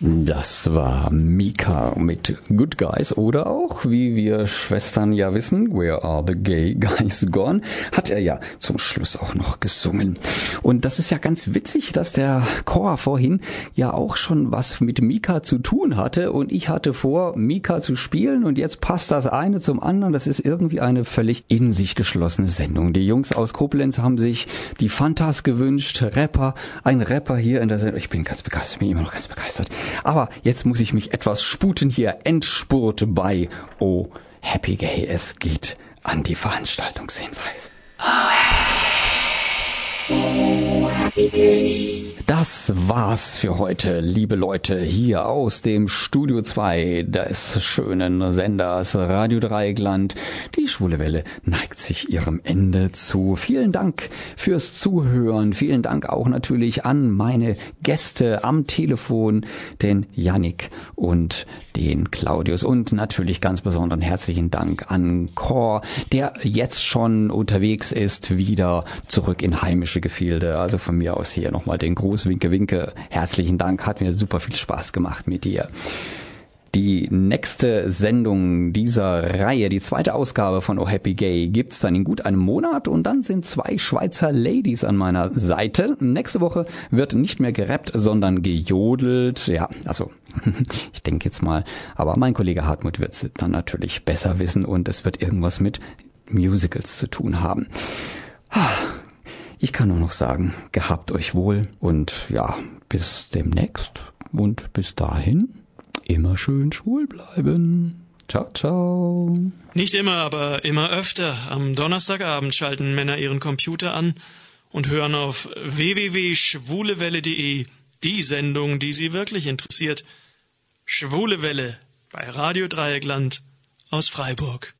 Das war Mika mit Good Guys oder auch, wie wir Schwestern ja wissen, Where Are the Gay Guys Gone, hat er ja zum Schluss auch noch gesungen. Und das ist ja ganz witzig, dass der Chor vorhin ja auch schon was mit Mika zu tun hatte und ich hatte vor, Mika zu spielen und jetzt passt das eine zum anderen. Das ist irgendwie eine völlig in sich geschlossene Sendung. Die Jungs aus Koblenz haben sich die Fantas gewünscht, Rapper, ein Rapper hier in der Sendung. Ich bin ganz begeistert, bin immer noch ganz begeistert. Aber jetzt muss ich mich etwas sputen hier. Endspurt bei Oh Happy Gay. Es geht an die Veranstaltungshinweise. Oh, Gay. Das war's für heute, liebe Leute, hier aus dem Studio 2 des schönen Senders Radio Dreieckland. Die schwule Welle neigt sich ihrem Ende zu. Vielen Dank fürs Zuhören. Vielen Dank auch natürlich an meine Gäste am Telefon, den Yannick und den Claudius und natürlich ganz besonderen herzlichen Dank an Cor, der jetzt schon unterwegs ist, wieder zurück in heimische Gefilde. Also von mir aus hier nochmal den Gruß Winke, Winke. Herzlichen Dank, hat mir super viel Spaß gemacht mit dir. Die nächste Sendung dieser Reihe, die zweite Ausgabe von Oh Happy Gay, gibt's dann in gut einem Monat und dann sind zwei Schweizer Ladies an meiner Seite. Nächste Woche wird nicht mehr gerappt, sondern gejodelt. Ja, also ich denke jetzt mal, aber mein Kollege Hartmut wird's dann natürlich besser wissen und es wird irgendwas mit Musicals zu tun haben. Ich kann nur noch sagen, gehabt euch wohl und ja, bis demnächst und bis dahin immer schön schwul bleiben. Ciao, ciao. Nicht immer, aber immer öfter. Am Donnerstagabend schalten Männer ihren Computer an und hören auf www.schwulewelle.de die Sendung, die sie wirklich interessiert. Schwule Welle bei Radio Dreieckland aus Freiburg.